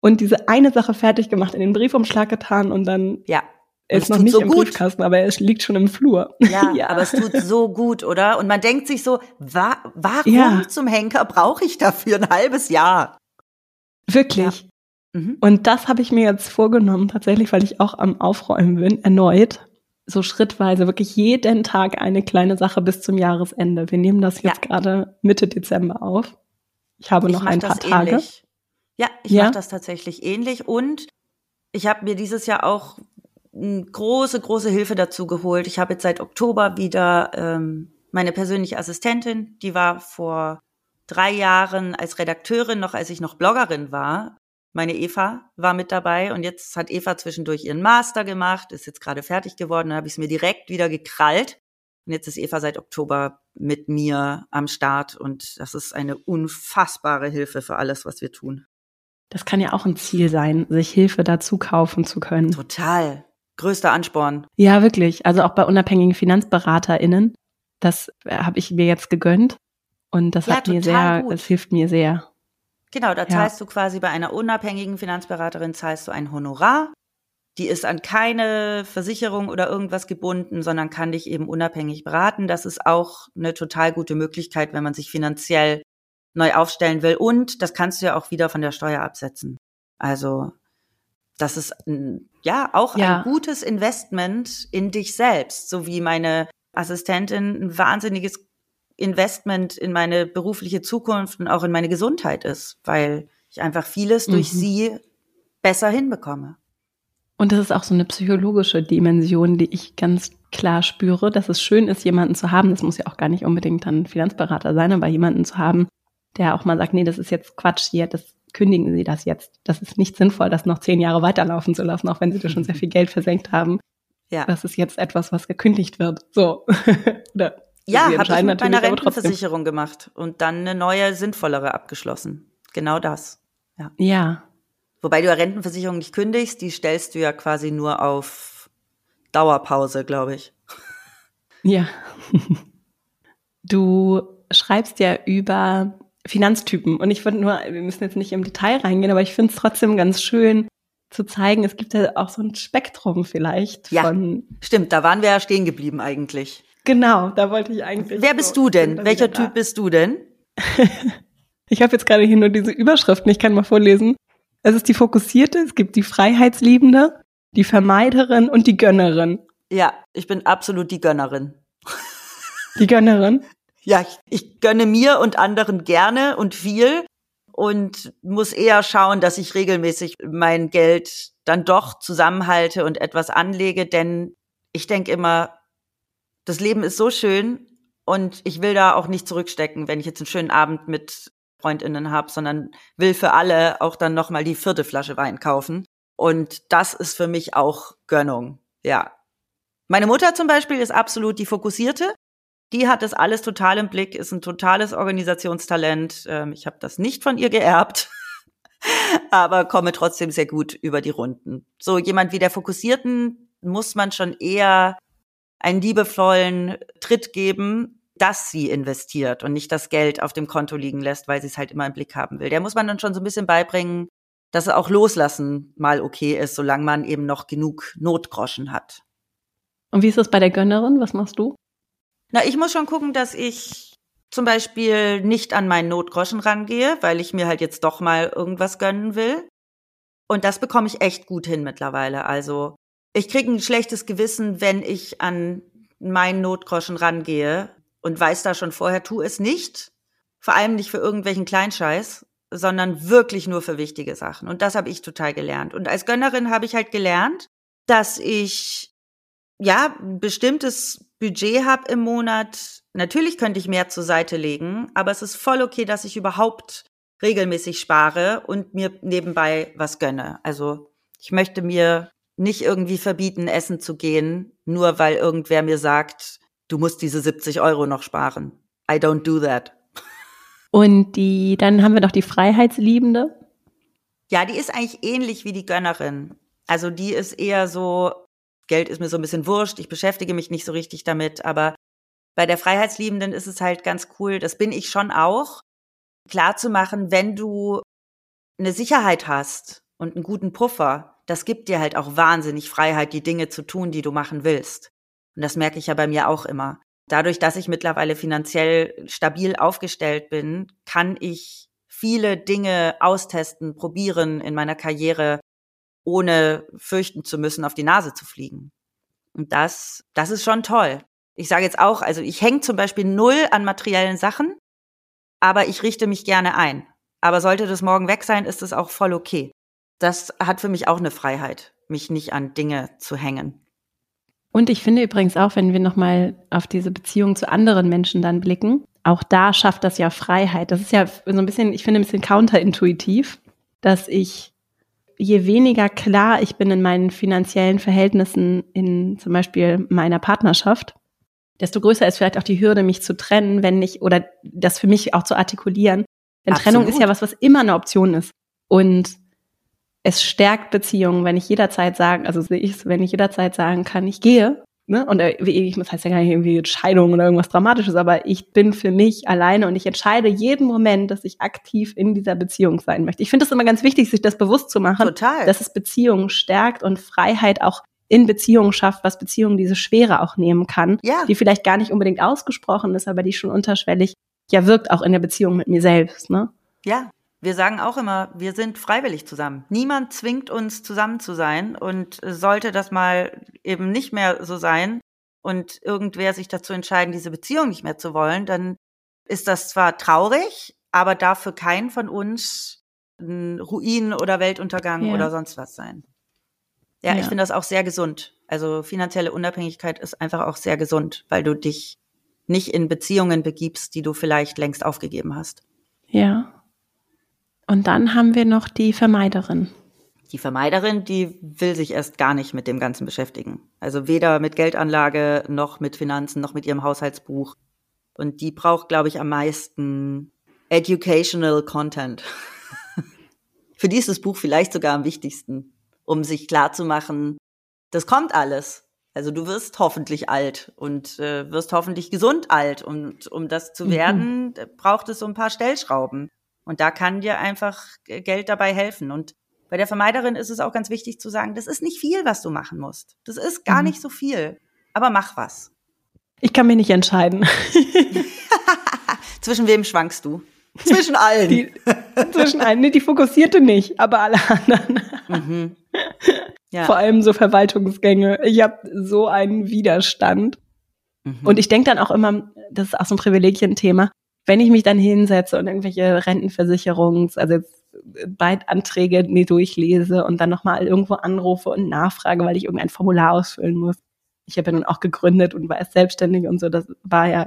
und diese eine Sache fertig gemacht, in den Briefumschlag getan und dann ja. Er ist noch nicht so im gut. Briefkasten, aber er liegt schon im Flur. Ja, ja, aber es tut so gut, oder? Und man denkt sich so, wa warum ja. zum Henker brauche ich dafür ein halbes Jahr? Wirklich. Mhm. Und das habe ich mir jetzt vorgenommen, tatsächlich, weil ich auch am Aufräumen bin, erneut. So schrittweise, wirklich jeden Tag eine kleine Sache bis zum Jahresende. Wir nehmen das jetzt ja. gerade Mitte Dezember auf. Ich habe noch ich ein paar Tage. Ähnlich. Ja, ich ja? mache das tatsächlich ähnlich. Und ich habe mir dieses Jahr auch eine große, große Hilfe dazu geholt. Ich habe jetzt seit Oktober wieder ähm, meine persönliche Assistentin, die war vor drei Jahren als Redakteurin, noch als ich noch Bloggerin war, meine Eva war mit dabei und jetzt hat Eva zwischendurch ihren Master gemacht, ist jetzt gerade fertig geworden, dann habe ich es mir direkt wieder gekrallt. Und jetzt ist Eva seit Oktober mit mir am Start und das ist eine unfassbare Hilfe für alles, was wir tun. Das kann ja auch ein Ziel sein, sich Hilfe dazu kaufen zu können. Total. Größter Ansporn. Ja, wirklich. Also auch bei unabhängigen FinanzberaterInnen. Das habe ich mir jetzt gegönnt. Und das ja, hat mir sehr, gut. das hilft mir sehr. Genau, da zahlst ja. du quasi bei einer unabhängigen Finanzberaterin zahlst du ein Honorar Die ist an keine Versicherung oder irgendwas gebunden, sondern kann dich eben unabhängig beraten. Das ist auch eine total gute Möglichkeit, wenn man sich finanziell neu aufstellen will. Und das kannst du ja auch wieder von der Steuer absetzen. Also das ist ja auch ja. ein gutes Investment in dich selbst, so wie meine Assistentin ein wahnsinniges Investment in meine berufliche Zukunft und auch in meine Gesundheit ist, weil ich einfach vieles mhm. durch sie besser hinbekomme. Und das ist auch so eine psychologische Dimension, die ich ganz klar spüre, dass es schön ist, jemanden zu haben. Das muss ja auch gar nicht unbedingt ein Finanzberater sein, aber jemanden zu haben, der auch mal sagt, nee, das ist jetzt Quatsch hier, das kündigen Sie das jetzt. Das ist nicht sinnvoll, das noch zehn Jahre weiterlaufen zu lassen, auch wenn Sie da schon sehr viel Geld versenkt haben. Ja. Das ist jetzt etwas, was gekündigt wird. So. Oder ja, habe ich mit meiner Rentenversicherung gemacht und dann eine neue, sinnvollere abgeschlossen. Genau das. Ja. ja. Wobei du ja Rentenversicherung nicht kündigst, die stellst du ja quasi nur auf Dauerpause, glaube ich. Ja. Du schreibst ja über Finanztypen und ich würde nur, wir müssen jetzt nicht im Detail reingehen, aber ich finde es trotzdem ganz schön zu zeigen, es gibt ja auch so ein Spektrum vielleicht ja, von. Stimmt, da waren wir ja stehen geblieben eigentlich. Genau, da wollte ich eigentlich. Wer bist so, du denn? Welcher Typ da. bist du denn? ich habe jetzt gerade hier nur diese Überschriften, ich kann mal vorlesen. Es ist die Fokussierte, es gibt die Freiheitsliebende, die Vermeiderin und die Gönnerin. Ja, ich bin absolut die Gönnerin. Die Gönnerin? Ja, ich, ich gönne mir und anderen gerne und viel und muss eher schauen, dass ich regelmäßig mein Geld dann doch zusammenhalte und etwas anlege, denn ich denke immer, das Leben ist so schön und ich will da auch nicht zurückstecken, wenn ich jetzt einen schönen Abend mit Freundinnen habe, sondern will für alle auch dann noch mal die vierte Flasche Wein kaufen. Und das ist für mich auch Gönnung. Ja. Meine Mutter zum Beispiel ist absolut die Fokussierte. Die hat das alles total im Blick, ist ein totales Organisationstalent. Ähm, ich habe das nicht von ihr geerbt, aber komme trotzdem sehr gut über die Runden. So jemand wie der Fokussierten muss man schon eher einen liebevollen Tritt geben, dass sie investiert und nicht das Geld auf dem Konto liegen lässt, weil sie es halt immer im Blick haben will. Der muss man dann schon so ein bisschen beibringen, dass auch loslassen mal okay ist, solange man eben noch genug Notgroschen hat. Und wie ist das bei der Gönnerin? Was machst du? Na, ich muss schon gucken, dass ich zum Beispiel nicht an meinen Notgroschen rangehe, weil ich mir halt jetzt doch mal irgendwas gönnen will. Und das bekomme ich echt gut hin mittlerweile. Also ich kriege ein schlechtes Gewissen, wenn ich an meinen Notgroschen rangehe, und weiß da schon vorher, tu es nicht. Vor allem nicht für irgendwelchen Kleinscheiß, sondern wirklich nur für wichtige Sachen. Und das habe ich total gelernt. Und als Gönnerin habe ich halt gelernt, dass ich ja ein bestimmtes Budget habe im Monat. Natürlich könnte ich mehr zur Seite legen, aber es ist voll okay, dass ich überhaupt regelmäßig spare und mir nebenbei was gönne. Also ich möchte mir nicht irgendwie verbieten, essen zu gehen, nur weil irgendwer mir sagt, du musst diese 70 Euro noch sparen. I don't do that. Und die, dann haben wir noch die Freiheitsliebende. Ja, die ist eigentlich ähnlich wie die Gönnerin. Also die ist eher so, Geld ist mir so ein bisschen wurscht, ich beschäftige mich nicht so richtig damit, aber bei der Freiheitsliebenden ist es halt ganz cool, das bin ich schon auch, klar zu machen, wenn du eine Sicherheit hast und einen guten Puffer, das gibt dir halt auch wahnsinnig Freiheit, die Dinge zu tun, die du machen willst. Und das merke ich ja bei mir auch immer. Dadurch, dass ich mittlerweile finanziell stabil aufgestellt bin, kann ich viele Dinge austesten, probieren in meiner Karriere, ohne fürchten zu müssen, auf die Nase zu fliegen. Und das, das ist schon toll. Ich sage jetzt auch, also ich hänge zum Beispiel null an materiellen Sachen, aber ich richte mich gerne ein. Aber sollte das morgen weg sein, ist es auch voll okay. Das hat für mich auch eine Freiheit, mich nicht an Dinge zu hängen. Und ich finde übrigens auch, wenn wir nochmal auf diese Beziehung zu anderen Menschen dann blicken, auch da schafft das ja Freiheit. Das ist ja so ein bisschen, ich finde ein bisschen counterintuitiv, dass ich, je weniger klar ich bin in meinen finanziellen Verhältnissen in zum Beispiel meiner Partnerschaft, desto größer ist vielleicht auch die Hürde, mich zu trennen, wenn ich, oder das für mich auch zu artikulieren. Denn Absolut. Trennung ist ja was, was immer eine Option ist. Und es stärkt Beziehungen, wenn ich jederzeit sagen, also sehe ich es, wenn ich jederzeit sagen kann, ich gehe ne, und äh, ich das heißt ja gar nicht irgendwie Scheidung oder irgendwas Dramatisches, aber ich bin für mich alleine und ich entscheide jeden Moment, dass ich aktiv in dieser Beziehung sein möchte. Ich finde es immer ganz wichtig, sich das bewusst zu machen, Total. dass es Beziehungen stärkt und Freiheit auch in Beziehungen schafft, was Beziehungen diese Schwere auch nehmen kann, Ja. die vielleicht gar nicht unbedingt ausgesprochen ist, aber die schon unterschwellig ja wirkt auch in der Beziehung mit mir selbst, ne? Ja, wir sagen auch immer, wir sind freiwillig zusammen. Niemand zwingt uns zusammen zu sein und sollte das mal eben nicht mehr so sein und irgendwer sich dazu entscheiden, diese Beziehung nicht mehr zu wollen, dann ist das zwar traurig, aber darf für keinen von uns ein Ruin oder Weltuntergang Ja. oder sonst was sein. Ja, Ja. ich finde das auch sehr gesund. Also finanzielle Unabhängigkeit ist einfach auch sehr gesund, weil du dich nicht in Beziehungen begibst, die du vielleicht längst aufgegeben hast. Ja. Und dann haben wir noch die Vermeiderin. Die Vermeiderin, die will sich erst gar nicht mit dem Ganzen beschäftigen. Also weder mit Geldanlage noch mit Finanzen noch mit ihrem Haushaltsbuch. Und die braucht, glaube ich, am meisten educational Content. Für die ist das Buch vielleicht sogar am wichtigsten, um sich klarzumachen, das kommt alles. Also du wirst hoffentlich alt und äh, wirst hoffentlich gesund alt. Und um das zu Mhm. werden, braucht es so ein paar Stellschrauben. Und da kann dir einfach Geld dabei helfen. Und bei der Vermeiderin ist es auch ganz wichtig zu sagen, das ist nicht viel, was du machen musst. Das ist gar Mhm. nicht so viel. Aber mach was. Ich kann mich nicht entscheiden. Zwischen wem schwankst du? Zwischen allen. Die, zwischen allen, nee, die fokussierte nicht, aber alle anderen. mhm. Ja. Vor allem so Verwaltungsgänge. Ich habe so einen Widerstand. Mhm. Und ich denke dann auch immer, das ist auch so ein Privilegienthema, wenn ich mich dann hinsetze und irgendwelche Rentenversicherungs-, also jetzt Beitanträge mir durchlese und dann nochmal irgendwo anrufe und nachfrage, weil ich irgendein Formular ausfüllen muss. Ich habe ja nun auch gegründet und war erst selbstständig und so. Das war ja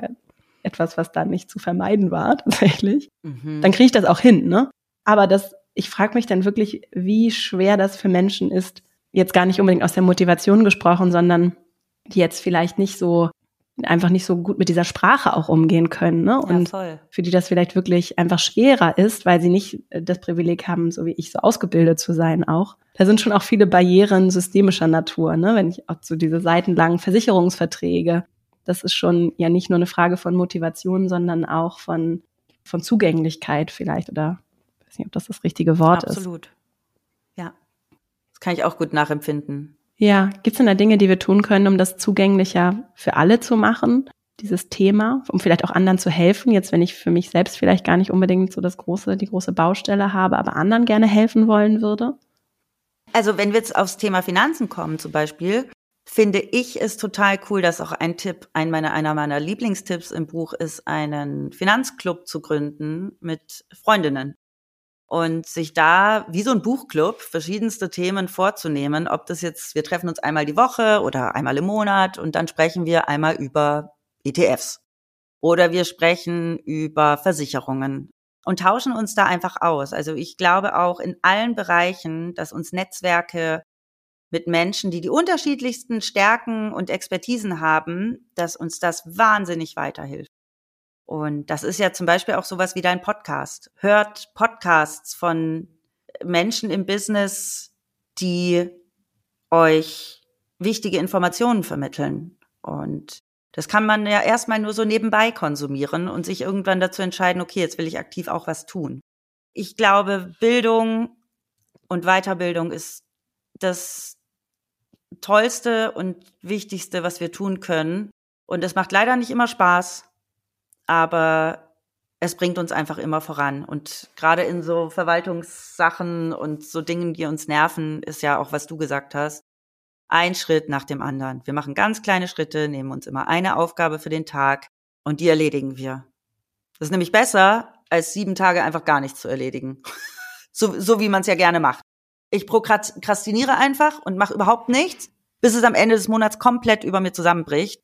etwas, was da nicht zu vermeiden war, tatsächlich. mhm. Dann kriege ich das auch hin, ne? Aber das, ich frage mich dann wirklich, wie schwer das für Menschen ist, jetzt gar nicht unbedingt aus der Motivation gesprochen, sondern die jetzt vielleicht nicht so, einfach nicht so gut mit dieser Sprache auch umgehen können, ne? ja, Und voll. für die das vielleicht wirklich einfach schwerer ist, weil sie nicht äh, das Privileg haben, so wie ich, so ausgebildet zu sein auch. Da sind schon auch viele Barrieren systemischer Natur, ne? Wenn ich auch so diese seitenlangen Versicherungsverträge, das ist schon ja nicht nur eine Frage von Motivation, sondern auch von, von Zugänglichkeit vielleicht oder ich weiß nicht, ob das das richtige Wort ist. Absolut. Ja. Das kann ich auch gut nachempfinden. Ja, gibt es denn da Dinge, die wir tun können, um das zugänglicher für alle zu machen, dieses Thema, um vielleicht auch anderen zu helfen, jetzt wenn ich für mich selbst vielleicht gar nicht unbedingt so das große, die große Baustelle habe, aber anderen gerne helfen wollen würde? Also wenn wir jetzt aufs Thema Finanzen kommen zum Beispiel, finde ich es total cool, dass auch ein Tipp, ein meiner, einer meiner Lieblingstipps im Buch ist, einen Finanzclub zu gründen mit Freundinnen. Und sich da wie so ein Buchclub verschiedenste Themen vorzunehmen, ob das jetzt, wir treffen uns einmal die Woche oder einmal im Monat und dann sprechen wir einmal über ETFs. Oder wir sprechen über Versicherungen und tauschen uns da einfach aus. Also ich glaube auch in allen Bereichen, dass uns Netzwerke mit Menschen, die die unterschiedlichsten Stärken und Expertisen haben, dass uns das wahnsinnig weiterhilft. Und das ist ja zum Beispiel auch sowas wie dein Podcast. Hört Podcasts von Menschen im Business, die euch wichtige Informationen vermitteln. Und das kann man ja erstmal nur so nebenbei konsumieren und sich irgendwann dazu entscheiden, okay, jetzt will ich aktiv auch was tun. Ich glaube, Bildung und Weiterbildung ist das Tollste und Wichtigste, was wir tun können. Und es macht leider nicht immer Spaß, aber es bringt uns einfach immer voran. Und gerade in so Verwaltungssachen und so Dingen, die uns nerven, ist ja auch, was du gesagt hast, ein Schritt nach dem anderen. Wir machen ganz kleine Schritte, nehmen uns immer eine Aufgabe für den Tag und die erledigen wir. Das ist nämlich besser, als sieben Tage einfach gar nichts zu erledigen. so, so wie man es ja gerne macht. Ich prokrastiniere einfach und mache überhaupt nichts, bis es am Ende des Monats komplett über mir zusammenbricht.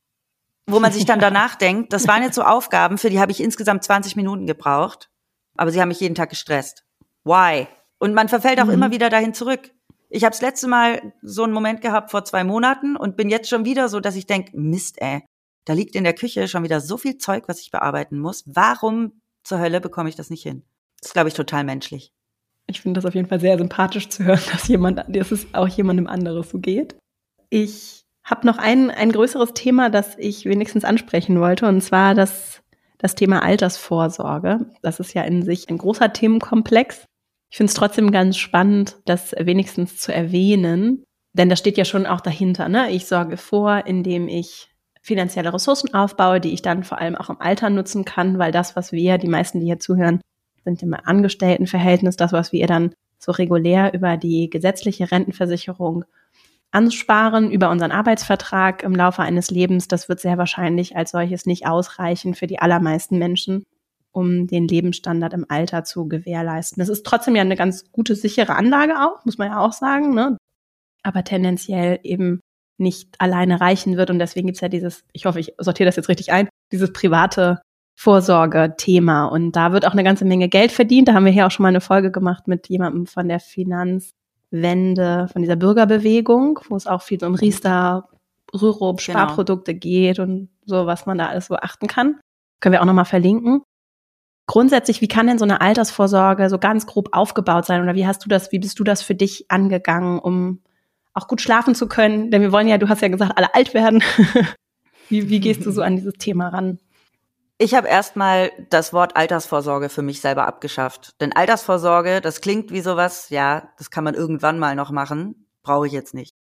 Wo man sich dann danach denkt, das waren jetzt so Aufgaben, für die habe ich insgesamt 20 Minuten gebraucht, aber sie haben mich jeden Tag gestresst. Why? Und man verfällt auch Mhm. immer wieder dahin zurück. Ich habe das letzte Mal so einen Moment gehabt vor zwei Monaten und bin jetzt schon wieder so, dass ich denke, Mist, ey, da liegt in der Küche schon wieder so viel Zeug, was ich bearbeiten muss. Warum zur Hölle bekomme ich das nicht hin? Das ist, glaube ich, total menschlich. Ich finde das auf jeden Fall sehr sympathisch zu hören, dass jemand, dass es auch jemandem anderes so geht. Ich habe noch ein, ein größeres Thema, das ich wenigstens ansprechen wollte, und zwar das, das Thema Altersvorsorge. Das ist ja in sich ein großer Themenkomplex. Ich finde es trotzdem ganz spannend, das wenigstens zu erwähnen, denn da steht ja schon auch dahinter. Ne? Ich sorge vor, indem ich finanzielle Ressourcen aufbaue, die ich dann vor allem auch im Alter nutzen kann, weil das, was wir, die meisten, die hier zuhören, sind im Angestelltenverhältnis, das, was wir dann so regulär über die gesetzliche Rentenversicherung ansparen über unseren Arbeitsvertrag im Laufe eines Lebens, das wird sehr wahrscheinlich als solches nicht ausreichen für die allermeisten Menschen, um den Lebensstandard im Alter zu gewährleisten. Das ist trotzdem ja eine ganz gute, sichere Anlage auch, muss man ja auch sagen, ne? aber tendenziell eben nicht alleine reichen wird. Und deswegen gibt's ja dieses, ich hoffe, ich sortiere das jetzt richtig ein, dieses private Vorsorge-Thema. Und da wird auch eine ganze Menge Geld verdient. Da haben wir hier auch schon mal eine Folge gemacht mit jemandem von der Finanz Wende von dieser Bürgerbewegung, wo es auch viel um Riester, Rürup, genau. Sparprodukte genau. geht und so, was man da alles so achten kann. Können wir auch nochmal verlinken. Grundsätzlich, wie kann denn so eine Altersvorsorge so ganz grob aufgebaut sein? Oder wie hast du das, wie bist du das für dich angegangen, um auch gut schlafen zu können? Denn wir wollen ja, du hast ja gesagt, alle alt werden. wie, wie gehst du so an dieses Thema ran? Ich habe erstmal das Wort Altersvorsorge für mich selber abgeschafft. Denn Altersvorsorge, das klingt wie sowas, ja, das kann man irgendwann mal noch machen, brauche ich jetzt nicht.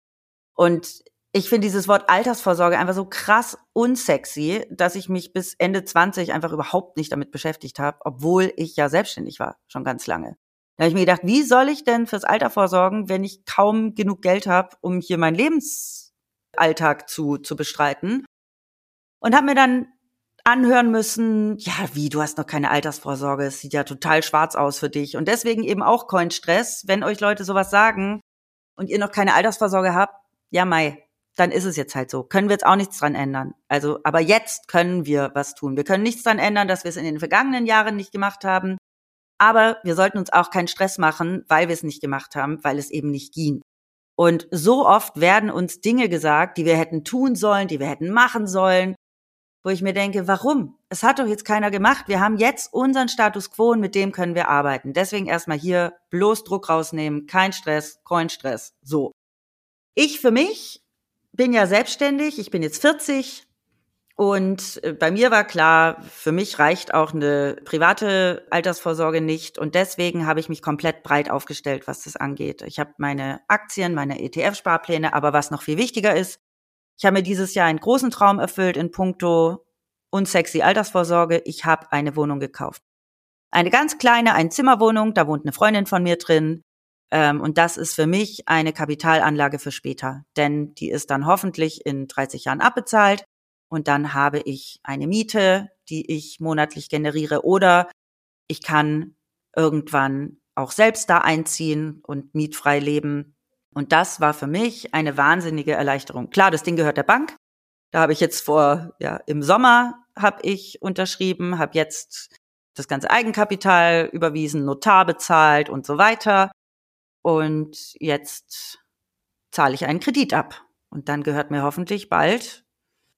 Und ich finde dieses Wort Altersvorsorge einfach so krass unsexy, dass ich mich bis Ende 20 einfach überhaupt nicht damit beschäftigt habe, obwohl ich ja selbstständig war, schon ganz lange. Da habe ich mir gedacht, wie soll ich denn fürs Alter vorsorgen, wenn ich kaum genug Geld habe, um hier meinen Lebensalltag zu, zu bestreiten? Und habe mir dann anhören müssen, ja, wie, du hast noch keine Altersvorsorge, es sieht ja total schwarz aus für dich. Und deswegen eben auch Coinstress, wenn euch Leute sowas sagen und ihr noch keine Altersvorsorge habt, ja, Mai, dann ist es jetzt halt so. Können wir jetzt auch nichts dran ändern. Also, aber jetzt können wir was tun. Wir können nichts dran ändern, dass wir es in den vergangenen Jahren nicht gemacht haben. Aber wir sollten uns auch keinen Stress machen, weil wir es nicht gemacht haben, weil es eben nicht ging. Und so oft werden uns Dinge gesagt, die wir hätten tun sollen, die wir hätten machen sollen, wo ich mir denke, warum? Es hat doch jetzt keiner gemacht. Wir haben jetzt unseren Status quo und mit dem können wir arbeiten. Deswegen erstmal hier bloß Druck rausnehmen, kein Stress, kein Stress. So. Ich für mich bin ja selbstständig, ich bin jetzt 40 und äh, bei mir war klar, für mich reicht auch eine private Altersvorsorge nicht und deswegen habe ich mich komplett breit aufgestellt, was das angeht. Ich habe meine Aktien, meine ETF-Sparpläne, aber was noch viel wichtiger ist, ich habe mir dieses Jahr einen großen Traum erfüllt in puncto unsexy Altersvorsorge. Ich habe eine Wohnung gekauft. Eine ganz kleine Einzimmerwohnung, da wohnt eine Freundin von mir drin. Ähm, und das ist für mich eine Kapitalanlage für später. Denn die ist dann hoffentlich in 30 Jahren abbezahlt. Und dann habe ich eine Miete, die ich monatlich generiere. Oder ich kann irgendwann auch selbst da einziehen und mietfrei leben. Und das war für mich eine wahnsinnige Erleichterung. Klar, das Ding gehört der Bank. Da habe ich jetzt vor, ja, im Sommer habe ich unterschrieben, habe jetzt das ganze Eigenkapital überwiesen, Notar bezahlt und so weiter. Und jetzt zahle ich einen Kredit ab. Und dann gehört mir hoffentlich bald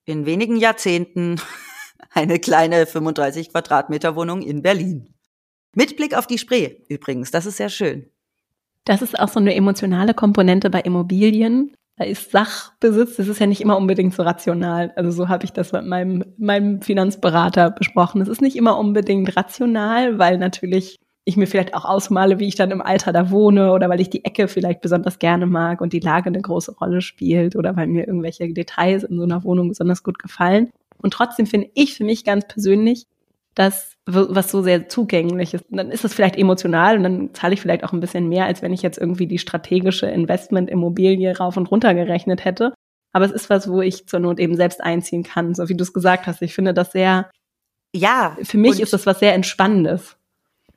in wenigen Jahrzehnten eine kleine 35 Quadratmeter Wohnung in Berlin. Mit Blick auf die Spree übrigens, das ist sehr schön. Das ist auch so eine emotionale Komponente bei Immobilien. Da ist Sachbesitz, das ist ja nicht immer unbedingt so rational. Also so habe ich das mit meinem, meinem Finanzberater besprochen. Es ist nicht immer unbedingt rational, weil natürlich ich mir vielleicht auch ausmale, wie ich dann im Alter da wohne oder weil ich die Ecke vielleicht besonders gerne mag und die Lage eine große Rolle spielt oder weil mir irgendwelche Details in so einer Wohnung besonders gut gefallen. Und trotzdem finde ich für mich ganz persönlich, das, was so sehr zugänglich ist. Und dann ist es vielleicht emotional und dann zahle ich vielleicht auch ein bisschen mehr, als wenn ich jetzt irgendwie die strategische Investment-Immobilie rauf und runter gerechnet hätte. Aber es ist was, wo ich zur Not eben selbst einziehen kann, so wie du es gesagt hast. Ich finde das sehr, ja. Für mich ist das was sehr Entspannendes.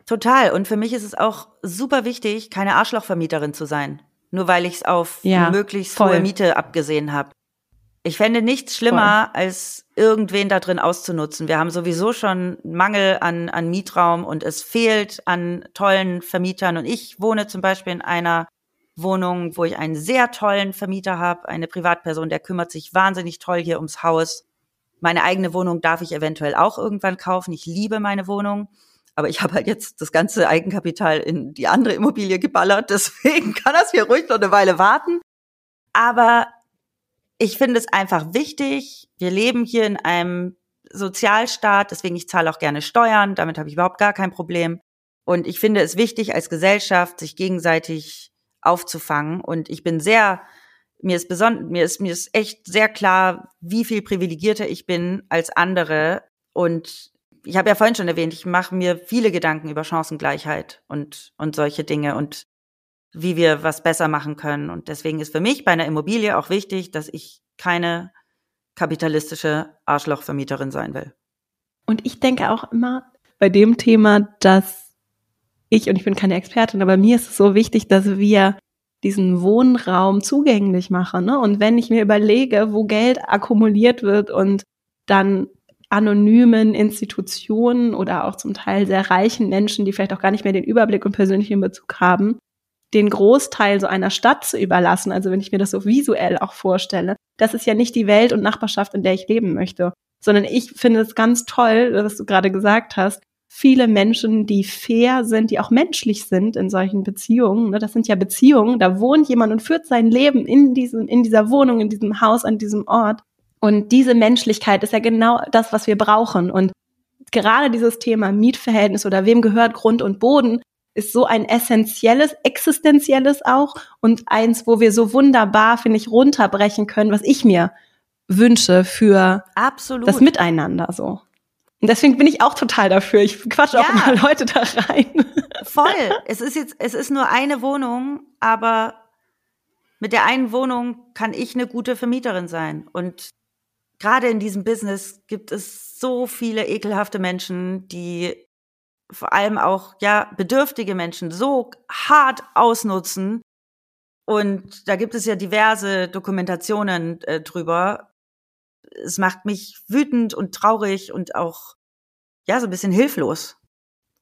Total. Und für mich ist es auch super wichtig, keine Arschlochvermieterin zu sein. Nur weil ich es auf ja, möglichst voll. hohe Miete abgesehen habe. Ich fände nichts schlimmer, Voll. als irgendwen da drin auszunutzen. Wir haben sowieso schon Mangel an, an Mietraum und es fehlt an tollen Vermietern. Und ich wohne zum Beispiel in einer Wohnung, wo ich einen sehr tollen Vermieter habe, eine Privatperson, der kümmert sich wahnsinnig toll hier ums Haus. Meine eigene Wohnung darf ich eventuell auch irgendwann kaufen. Ich liebe meine Wohnung. Aber ich habe halt jetzt das ganze Eigenkapital in die andere Immobilie geballert. Deswegen kann das hier ruhig noch eine Weile warten. Aber ich finde es einfach wichtig. Wir leben hier in einem Sozialstaat, deswegen ich zahle auch gerne Steuern, damit habe ich überhaupt gar kein Problem. Und ich finde es wichtig als Gesellschaft, sich gegenseitig aufzufangen. Und ich bin sehr, mir ist besonders, mir ist, mir ist echt sehr klar, wie viel privilegierter ich bin als andere. Und ich habe ja vorhin schon erwähnt, ich mache mir viele Gedanken über Chancengleichheit und, und solche Dinge und wie wir was besser machen können. Und deswegen ist für mich bei einer Immobilie auch wichtig, dass ich keine kapitalistische Arschlochvermieterin sein will. Und ich denke auch immer bei dem Thema, dass ich, und ich bin keine Expertin, aber mir ist es so wichtig, dass wir diesen Wohnraum zugänglich machen. Ne? Und wenn ich mir überlege, wo Geld akkumuliert wird und dann anonymen Institutionen oder auch zum Teil sehr reichen Menschen, die vielleicht auch gar nicht mehr den Überblick und persönlichen Bezug haben, den Großteil so einer Stadt zu überlassen, also wenn ich mir das so visuell auch vorstelle, das ist ja nicht die Welt und Nachbarschaft, in der ich leben möchte, sondern ich finde es ganz toll, was du gerade gesagt hast, viele Menschen, die fair sind, die auch menschlich sind in solchen Beziehungen. Ne? Das sind ja Beziehungen, da wohnt jemand und führt sein Leben in diesem, in dieser Wohnung, in diesem Haus, an diesem Ort. Und diese Menschlichkeit ist ja genau das, was wir brauchen. Und gerade dieses Thema Mietverhältnis oder wem gehört Grund und Boden ist so ein essentielles, existenzielles auch und eins, wo wir so wunderbar, finde ich, runterbrechen können, was ich mir wünsche für Absolut. das Miteinander so. Und deswegen bin ich auch total dafür. Ich quatsche ja. auch mal Leute da rein. Voll. Es ist jetzt, es ist nur eine Wohnung, aber mit der einen Wohnung kann ich eine gute Vermieterin sein. Und gerade in diesem Business gibt es so viele ekelhafte Menschen, die vor allem auch ja bedürftige Menschen so hart ausnutzen. Und da gibt es ja diverse Dokumentationen äh, drüber. Es macht mich wütend und traurig und auch ja so ein bisschen hilflos.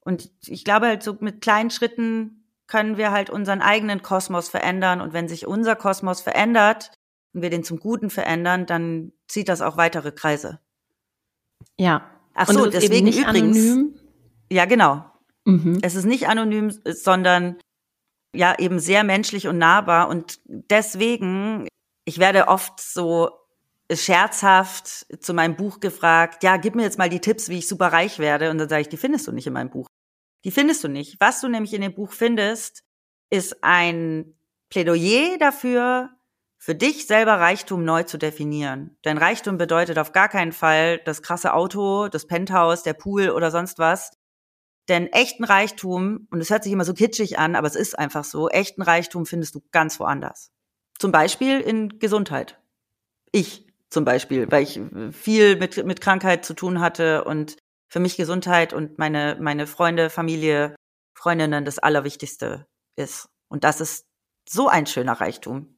Und ich glaube halt so mit kleinen Schritten können wir halt unseren eigenen Kosmos verändern. Und wenn sich unser Kosmos verändert und wir den zum Guten verändern, dann zieht das auch weitere Kreise. Ja. Ach so, deswegen übrigens. Anonym. Ja, genau. Mhm. Es ist nicht anonym, sondern ja eben sehr menschlich und nahbar. Und deswegen, ich werde oft so scherzhaft zu meinem Buch gefragt, ja, gib mir jetzt mal die Tipps, wie ich super reich werde. Und dann sage ich, die findest du nicht in meinem Buch. Die findest du nicht. Was du nämlich in dem Buch findest, ist ein Plädoyer dafür, für dich selber Reichtum neu zu definieren. Denn Reichtum bedeutet auf gar keinen Fall das krasse Auto, das Penthouse, der Pool oder sonst was, denn echten Reichtum, und es hört sich immer so kitschig an, aber es ist einfach so, echten Reichtum findest du ganz woanders. Zum Beispiel in Gesundheit. Ich zum Beispiel, weil ich viel mit, mit Krankheit zu tun hatte und für mich Gesundheit und meine, meine Freunde, Familie, Freundinnen das Allerwichtigste ist. Und das ist so ein schöner Reichtum.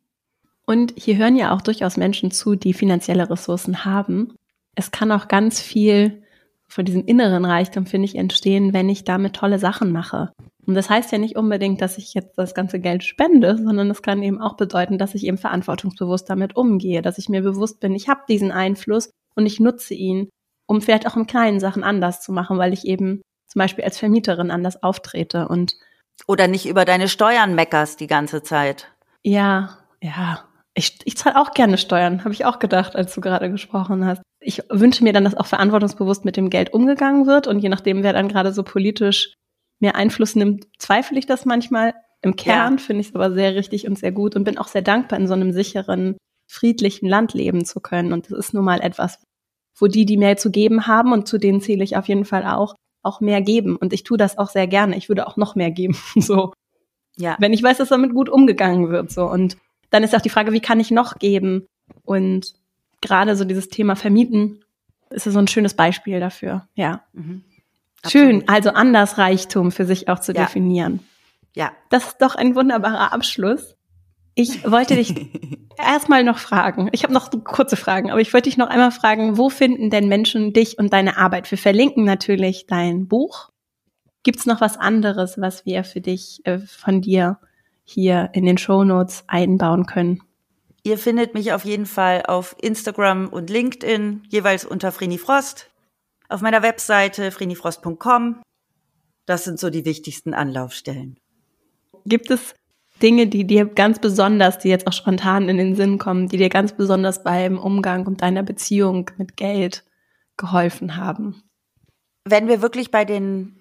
Und hier hören ja auch durchaus Menschen zu, die finanzielle Ressourcen haben. Es kann auch ganz viel von diesem inneren Reichtum, finde ich, entstehen, wenn ich damit tolle Sachen mache. Und das heißt ja nicht unbedingt, dass ich jetzt das ganze Geld spende, sondern es kann eben auch bedeuten, dass ich eben verantwortungsbewusst damit umgehe, dass ich mir bewusst bin, ich habe diesen Einfluss und ich nutze ihn, um vielleicht auch in kleinen Sachen anders zu machen, weil ich eben zum Beispiel als Vermieterin anders auftrete und oder nicht über deine Steuern meckerst die ganze Zeit. Ja, ja. Ich, ich zahle auch gerne Steuern, habe ich auch gedacht, als du gerade gesprochen hast. Ich wünsche mir dann, dass auch verantwortungsbewusst mit dem Geld umgegangen wird und je nachdem, wer dann gerade so politisch mehr Einfluss nimmt, zweifle ich das manchmal. Im Kern ja. finde ich es aber sehr richtig und sehr gut und bin auch sehr dankbar, in so einem sicheren, friedlichen Land leben zu können. Und das ist nun mal etwas, wo die, die mehr zu geben haben, und zu denen zähle ich auf jeden Fall auch, auch mehr geben. Und ich tue das auch sehr gerne. Ich würde auch noch mehr geben. So. Ja. Wenn ich weiß, dass damit gut umgegangen wird. So. Und dann ist auch die Frage, wie kann ich noch geben? Und gerade so dieses Thema Vermieten ist so ein schönes Beispiel dafür. Ja. Mhm. Schön, also anders Reichtum für sich auch zu ja. definieren. Ja. Das ist doch ein wunderbarer Abschluss. Ich wollte dich erstmal noch fragen. Ich habe noch kurze Fragen, aber ich wollte dich noch einmal fragen, wo finden denn Menschen dich und deine Arbeit? Wir verlinken natürlich dein Buch. Gibt es noch was anderes, was wir für dich äh, von dir hier in den Show Notes einbauen können. Ihr findet mich auf jeden Fall auf Instagram und LinkedIn, jeweils unter Vreni Frost. Auf meiner Webseite vrenifrost.com. Das sind so die wichtigsten Anlaufstellen. Gibt es Dinge, die dir ganz besonders, die jetzt auch spontan in den Sinn kommen, die dir ganz besonders beim Umgang und deiner Beziehung mit Geld geholfen haben? Wenn wir wirklich bei den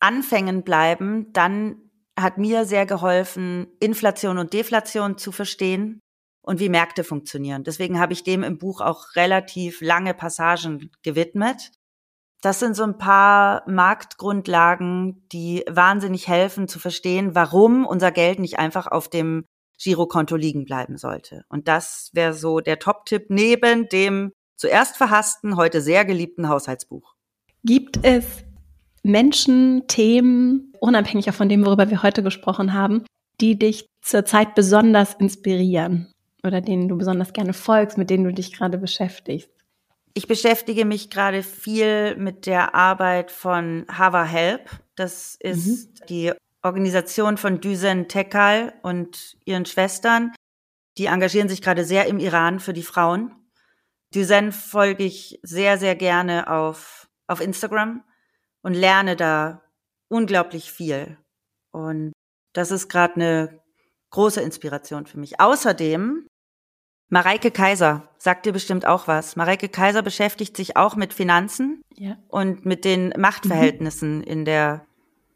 Anfängen bleiben, dann hat mir sehr geholfen, Inflation und Deflation zu verstehen und wie Märkte funktionieren. Deswegen habe ich dem im Buch auch relativ lange Passagen gewidmet. Das sind so ein paar Marktgrundlagen, die wahnsinnig helfen zu verstehen, warum unser Geld nicht einfach auf dem Girokonto liegen bleiben sollte. Und das wäre so der Top-Tipp neben dem zuerst verhassten, heute sehr geliebten Haushaltsbuch. Gibt es Menschen, Themen, unabhängig auch von dem, worüber wir heute gesprochen haben, die dich zurzeit besonders inspirieren oder denen du besonders gerne folgst, mit denen du dich gerade beschäftigst? Ich beschäftige mich gerade viel mit der Arbeit von Hava Help. Das ist mhm. die Organisation von Düsen Tekal und ihren Schwestern. Die engagieren sich gerade sehr im Iran für die Frauen. Düsen folge ich sehr, sehr gerne auf, auf Instagram und lerne da unglaublich viel. Und das ist gerade eine große Inspiration für mich. Außerdem Mareike Kaiser sagt dir bestimmt auch was. Mareike Kaiser beschäftigt sich auch mit Finanzen ja. und mit den Machtverhältnissen mhm. in der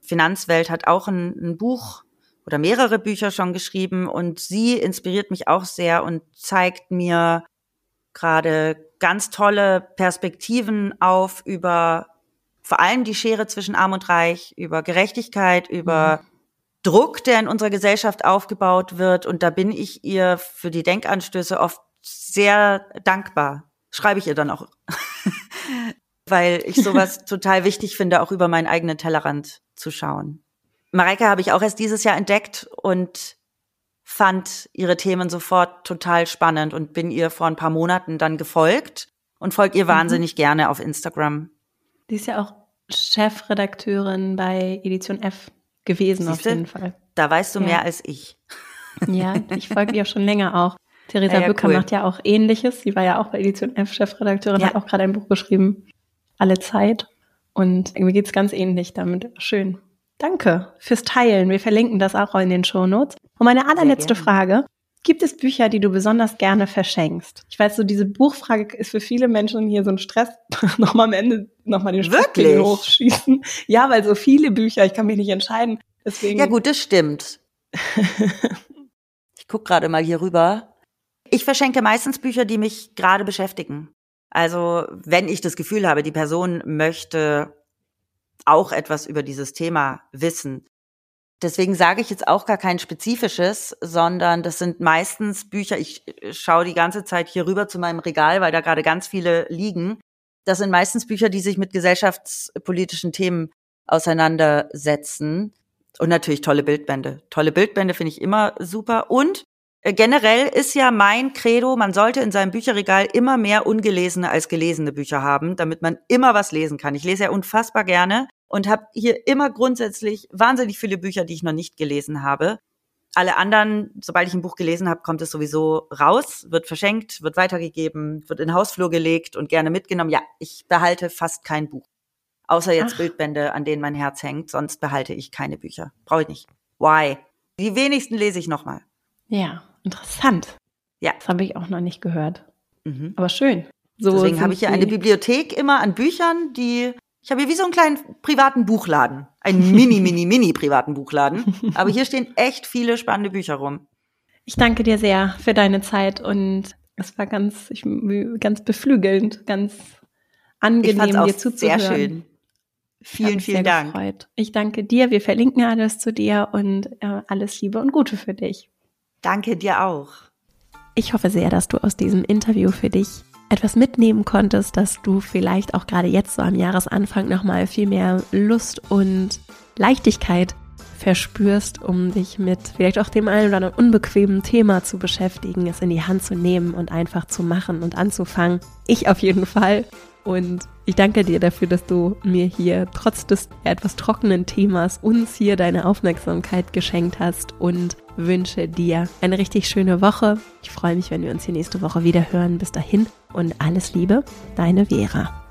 Finanzwelt, hat auch ein, ein Buch oder mehrere Bücher schon geschrieben und sie inspiriert mich auch sehr und zeigt mir gerade ganz tolle Perspektiven auf über vor allem die Schere zwischen Arm und Reich, über Gerechtigkeit, über mhm. Druck, der in unserer Gesellschaft aufgebaut wird. Und da bin ich ihr für die Denkanstöße oft sehr dankbar. Schreibe ich ihr dann auch. Weil ich sowas total wichtig finde, auch über meinen eigenen Tellerrand zu schauen. Mareike habe ich auch erst dieses Jahr entdeckt und fand ihre Themen sofort total spannend und bin ihr vor ein paar Monaten dann gefolgt und folge ihr mhm. wahnsinnig gerne auf Instagram. Die ist ja auch Chefredakteurin bei Edition F gewesen Siehste? auf jeden Fall. Da weißt du ja. mehr als ich. Ja, ich folge ihr schon länger auch. Theresa ja, ja, Bücker cool. macht ja auch ähnliches. Sie war ja auch bei Edition F Chefredakteurin, hat auch gerade ein Buch geschrieben, Alle Zeit. Und irgendwie geht's ganz ähnlich damit. Schön. Danke fürs Teilen. Wir verlinken das auch in den Shownotes. Und meine allerletzte Frage. Gibt es Bücher, die du besonders gerne verschenkst? Ich weiß, so diese Buchfrage ist für viele Menschen hier so ein Stress. nochmal am Ende nochmal den Stress hochschießen. Ja, weil so viele Bücher, ich kann mich nicht entscheiden. Deswegen. Ja gut, das stimmt. ich guck gerade mal hier rüber. Ich verschenke meistens Bücher, die mich gerade beschäftigen. Also wenn ich das Gefühl habe, die Person möchte auch etwas über dieses Thema wissen, Deswegen sage ich jetzt auch gar kein spezifisches, sondern das sind meistens Bücher. Ich äh, schaue die ganze Zeit hier rüber zu meinem Regal, weil da gerade ganz viele liegen. Das sind meistens Bücher, die sich mit gesellschaftspolitischen Themen auseinandersetzen. Und natürlich tolle Bildbände. Tolle Bildbände finde ich immer super. Und generell ist ja mein Credo, man sollte in seinem Bücherregal immer mehr ungelesene als gelesene Bücher haben, damit man immer was lesen kann. Ich lese ja unfassbar gerne und habe hier immer grundsätzlich wahnsinnig viele Bücher, die ich noch nicht gelesen habe. Alle anderen, sobald ich ein Buch gelesen habe, kommt es sowieso raus, wird verschenkt, wird weitergegeben, wird in den Hausflur gelegt und gerne mitgenommen. Ja, ich behalte fast kein Buch. Außer jetzt Ach. Bildbände, an denen mein Herz hängt. Sonst behalte ich keine Bücher. Brauche ich nicht. Why? Die wenigsten lese ich nochmal. Ja, interessant. Ja. Das habe ich auch noch nicht gehört. Mhm. Aber schön. So Deswegen habe ich hier eine Bibliothek immer an Büchern, die ich habe hier wie so einen kleinen privaten Buchladen. Einen mini, mini, mini privaten Buchladen. Aber hier stehen echt viele spannende Bücher rum. Ich danke dir sehr für deine Zeit und es war ganz, ich, ganz beflügelnd, ganz angenehm, dir zuzuhören. Sehr schön. Vielen, vielen Dank. Gefreut. Ich danke dir. Wir verlinken alles zu dir und äh, alles Liebe und Gute für dich. Danke dir auch. Ich hoffe sehr, dass du aus diesem Interview für dich etwas mitnehmen konntest, dass du vielleicht auch gerade jetzt so am Jahresanfang nochmal viel mehr Lust und Leichtigkeit verspürst, um dich mit vielleicht auch dem einen oder anderen unbequemen Thema zu beschäftigen, es in die Hand zu nehmen und einfach zu machen und anzufangen. Ich auf jeden Fall. Und ich danke dir dafür, dass du mir hier trotz des etwas trockenen Themas uns hier deine Aufmerksamkeit geschenkt hast und wünsche dir eine richtig schöne Woche. Ich freue mich, wenn wir uns hier nächste Woche wieder hören. Bis dahin und alles Liebe, deine Vera.